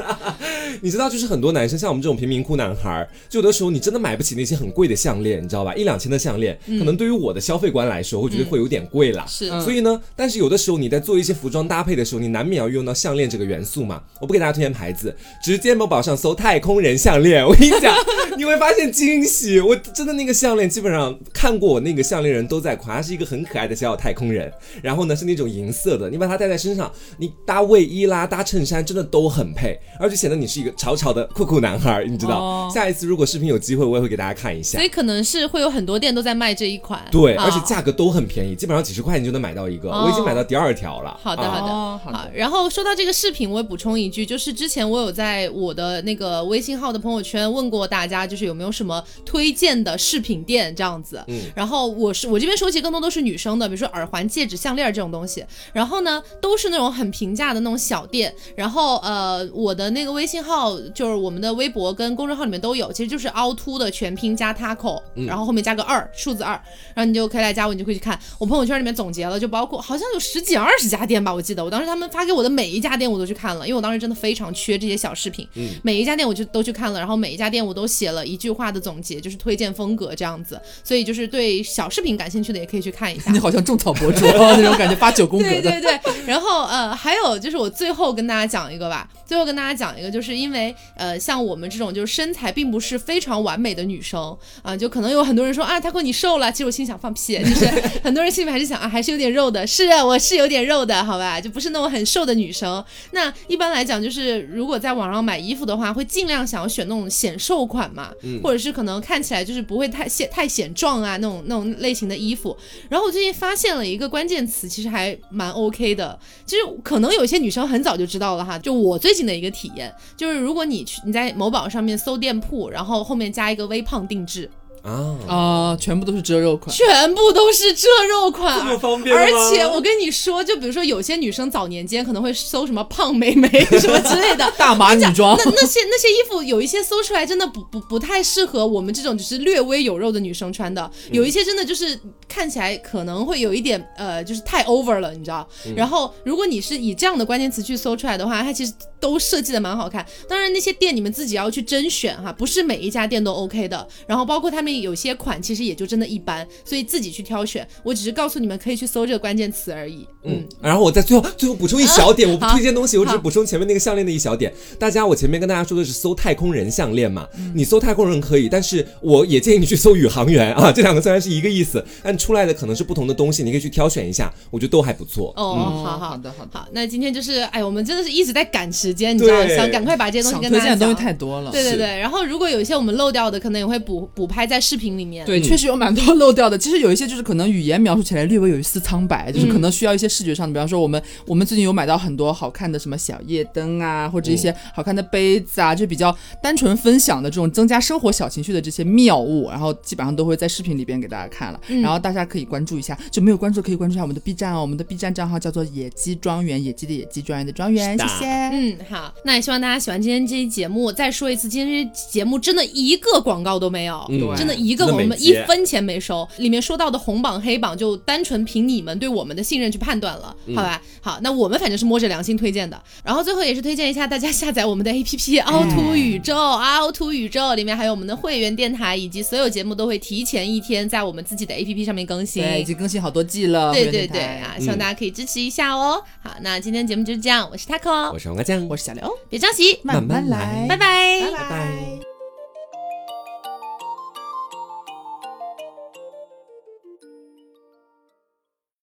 你知道，就是很多男生像我们这种贫民窟男孩，就有的时候你真的买不起那些很贵的项链，你知道吧？一两千的项链，可能对于我的消费观来说，我觉得会有点贵啦。是，所以呢，但是有的时候你在做一些服装搭配的时候，你难免要用到项链这个元素嘛。我不给大家推荐牌子，直接某宝上搜太空人项链。我跟你讲，*laughs* 你会发现惊喜。我真的那个项链，基本上看过我那个项链人都在夸，它是一个很可爱的小小太空人。然后呢，是那种银色的，你把它戴在身上，你搭卫衣啦、搭衬衫，真的都很配，而且显得你是一个潮潮的酷酷男孩。你知道，下一次如果视频有机会，我也会给大家看一下。所以可能是。会有很多店都在卖这一款，对，而且价格都很便宜，基本上几十块钱就能买到一个。我已经买到第二条了。好的，好的，好。然后说到这个饰品，我也补充一句，就是之前我有在我的那个微信号的朋友圈问过大家，就是有没有什么推荐的饰品店这样子。嗯。然后我是我这边收集更多都是女生的，比如说耳环、戒指、项链这种东西。然后呢，都是那种很平价的那种小店。然后呃，我的那个微信号就是我们的微博跟公众号里面都有，其实就是凹凸的全拼加 taco，然后。后面加个二，数字二，然后你就可以来加我，你就可以去看我朋友圈里面总结了，就包括好像有十几二十家店吧，我记得我当时他们发给我的每一家店我都去看了，因为我当时真的非常缺这些小饰品，嗯，每一家店我就都去看了，然后每一家店我都写了一句话的总结，就是推荐风格这样子，所以就是对小饰品感兴趣的也可以去看一下。*laughs* 你好像种草博主那种感觉，发九宫格的。对对对，然后呃还有就是我最后跟大家讲一个吧，最后跟大家讲一个，就是因为呃像我们这种就是身材并不是非常完美的女生啊，就可能有很多人说啊他说你。瘦了，其实我心想放屁，就是 *laughs* 很多人心里面还是想啊，还是有点肉的。是啊，我是有点肉的，好吧，就不是那种很瘦的女生。那一般来讲，就是如果在网上买衣服的话，会尽量想要选那种显瘦款嘛，或者是可能看起来就是不会太显太显壮啊那种那种类型的衣服。然后我最近发现了一个关键词，其实还蛮 OK 的。其实可能有些女生很早就知道了哈，就我最近的一个体验，就是如果你去你在某宝上面搜店铺，然后后面加一个微胖定制。啊，啊，全部都是遮肉款。全部都是遮肉款，这么方便吗而且我跟你说，就比如说有些女生早年间可能会搜什么胖妹妹什么之类的，*laughs* 大码女装那那些那些衣服有一些搜出来真的不不不太适合我们这种就是略微有肉的女生穿的，有一些真的就是看起来可能会有一点呃就是太 over 了，你知道？然后如果你是以这样的关键词去搜出来的话，它其实都设计的蛮好看。当然那些店你们自己要去甄选哈，不是每一家店都 OK 的。然后包括他们有些款其实也就真的一般，所以自己去挑选。我只是告诉你们可以去搜这个关键词而已。嗯，然后我在最后最后补充一小点，我不推荐东西，我只是补充前面那个项链的一小点。大家，我前面跟大家说的是搜太空人项链嘛，你搜太空人可以，但是我也建议你去搜宇航员啊，这两个虽然是一个意思，但出来的可能是不同的东西，你可以去挑选一下，我觉得都还不错。哦，嗯好好好的好的好，那今天就是，哎，我们真的是一直在赶时间，你知道，对想赶快把这些东西跟大家讲。推荐的东西太多了。对对对，然后如果有一些我们漏掉的，可能也会补补拍在视频里面。对，嗯确实有蛮多漏掉的。其实有一些就是可能语言描述起来略微有一丝苍白，就是可能需要一些视觉上的，比方说我们我们最近有买到很多好看的什么小夜灯啊，或者一些好看的杯子啊，就比较单纯分享的这种增加生活小情绪的这些妙物，然后基本上都会在视频里边给大家看了。然后大家可以关注一下，就没有关注可以关注一下我们的 B 站哦，我们的 B 站账号叫做野鸡庄园，野鸡的野鸡，庄园的庄园，谢谢。嗯，好，那也希望大家喜欢今天这期节目。再说一次，今天这期节目真的一个广告都没有，嗯真的一个我们一分钱没收。里面说到的红榜黑榜，就单纯凭你们对我们的信任去判断了，好吧？好，那我们反正是摸着良心推荐的。然后最后也是推荐一下大家下载我们的 APP 凹凸宇宙，凹凸宇宙里面还有我们的会员电台，以及所有节目都会提前一天在我们自己的 APP 上面更新。对，已经更新好多季了。对对对啊，希望大家可以支持一下哦。好，那今天节目就是这样，我是 taco，我是王阿酱，我是小刘，别着急，慢慢来拜拜拜拜。